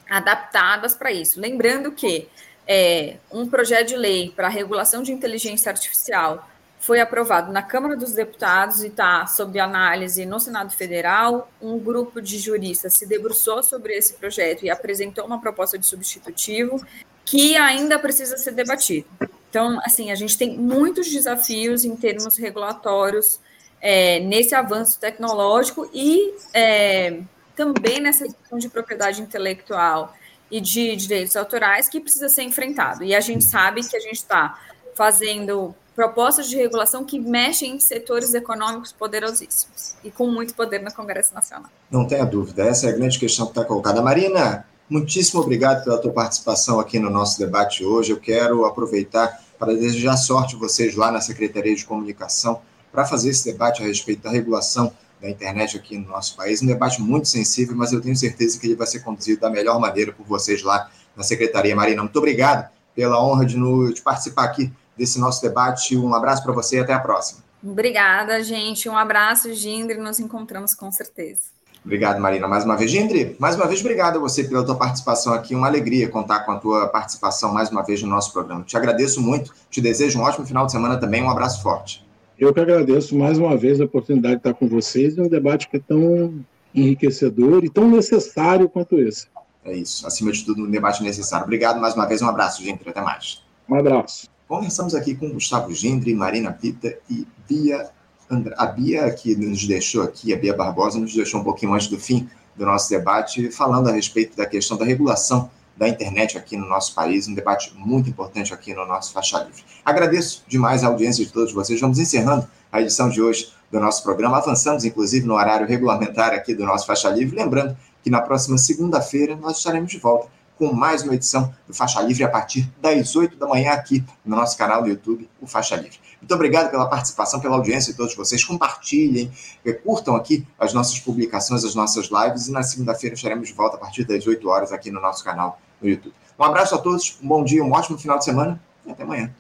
adaptadas para isso. Lembrando que é, um projeto de lei para regulação de inteligência artificial foi aprovado na Câmara dos Deputados e está sob análise no Senado Federal. Um grupo de juristas se debruçou sobre esse projeto e apresentou uma proposta de substitutivo que ainda precisa ser debatido. Então, assim, a gente tem muitos desafios em termos regulatórios é, nesse avanço tecnológico e é, também nessa questão de propriedade intelectual e de direitos autorais que precisa ser enfrentado. E a gente sabe que a gente está fazendo propostas de regulação que mexem em setores econômicos poderosíssimos e com muito poder no Congresso Nacional. Não tenha dúvida, essa é a grande questão que está colocada. Marina, muitíssimo obrigado pela tua participação aqui no nosso debate hoje. Eu quero aproveitar para desejar sorte a vocês lá na Secretaria de Comunicação para fazer esse debate a respeito da regulação da internet aqui no nosso país. Um debate muito sensível, mas eu tenho certeza que ele vai ser conduzido da melhor maneira por vocês lá na Secretaria. Marina, muito obrigado pela honra de, no, de participar aqui desse nosso debate. Um abraço para você e até a próxima. Obrigada, gente. Um abraço, Gindri. Nos encontramos com certeza. Obrigado, Marina, mais uma vez. Gindri, mais uma vez, obrigado a você pela tua participação aqui. Uma alegria contar com a tua participação mais uma vez no nosso programa. Te agradeço muito, te desejo um ótimo final de semana também. Um abraço forte. Eu que agradeço mais uma vez a oportunidade de estar com vocês em um debate que é tão enriquecedor e tão necessário quanto esse. É isso, acima de tudo, um debate necessário. Obrigado mais uma vez, um abraço, Gindri, até mais. Um abraço. Conversamos aqui com Gustavo Gindri, Marina Pita e Bia Andra... A Bia, que nos deixou aqui, a Bia Barbosa, nos deixou um pouquinho antes do fim do nosso debate, falando a respeito da questão da regulação da internet aqui no nosso país, um debate muito importante aqui no nosso Faixa Livre. Agradeço demais a audiência de todos vocês. Vamos encerrando a edição de hoje do nosso programa. Avançamos, inclusive, no horário regulamentar aqui do nosso Faixa Livre. Lembrando que na próxima segunda-feira nós estaremos de volta com mais uma edição do Faixa Livre a partir das 8 da manhã aqui no nosso canal do YouTube, o Faixa Livre. Muito obrigado pela participação, pela audiência de todos vocês. Compartilhem, eh, curtam aqui as nossas publicações, as nossas lives e na segunda-feira estaremos de volta a partir das 8 horas aqui no nosso canal no YouTube. Um abraço a todos, um bom dia, um ótimo final de semana e até amanhã.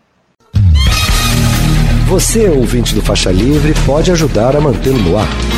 Você, ouvinte do Faixa Livre, pode ajudar a mantê-lo no ar.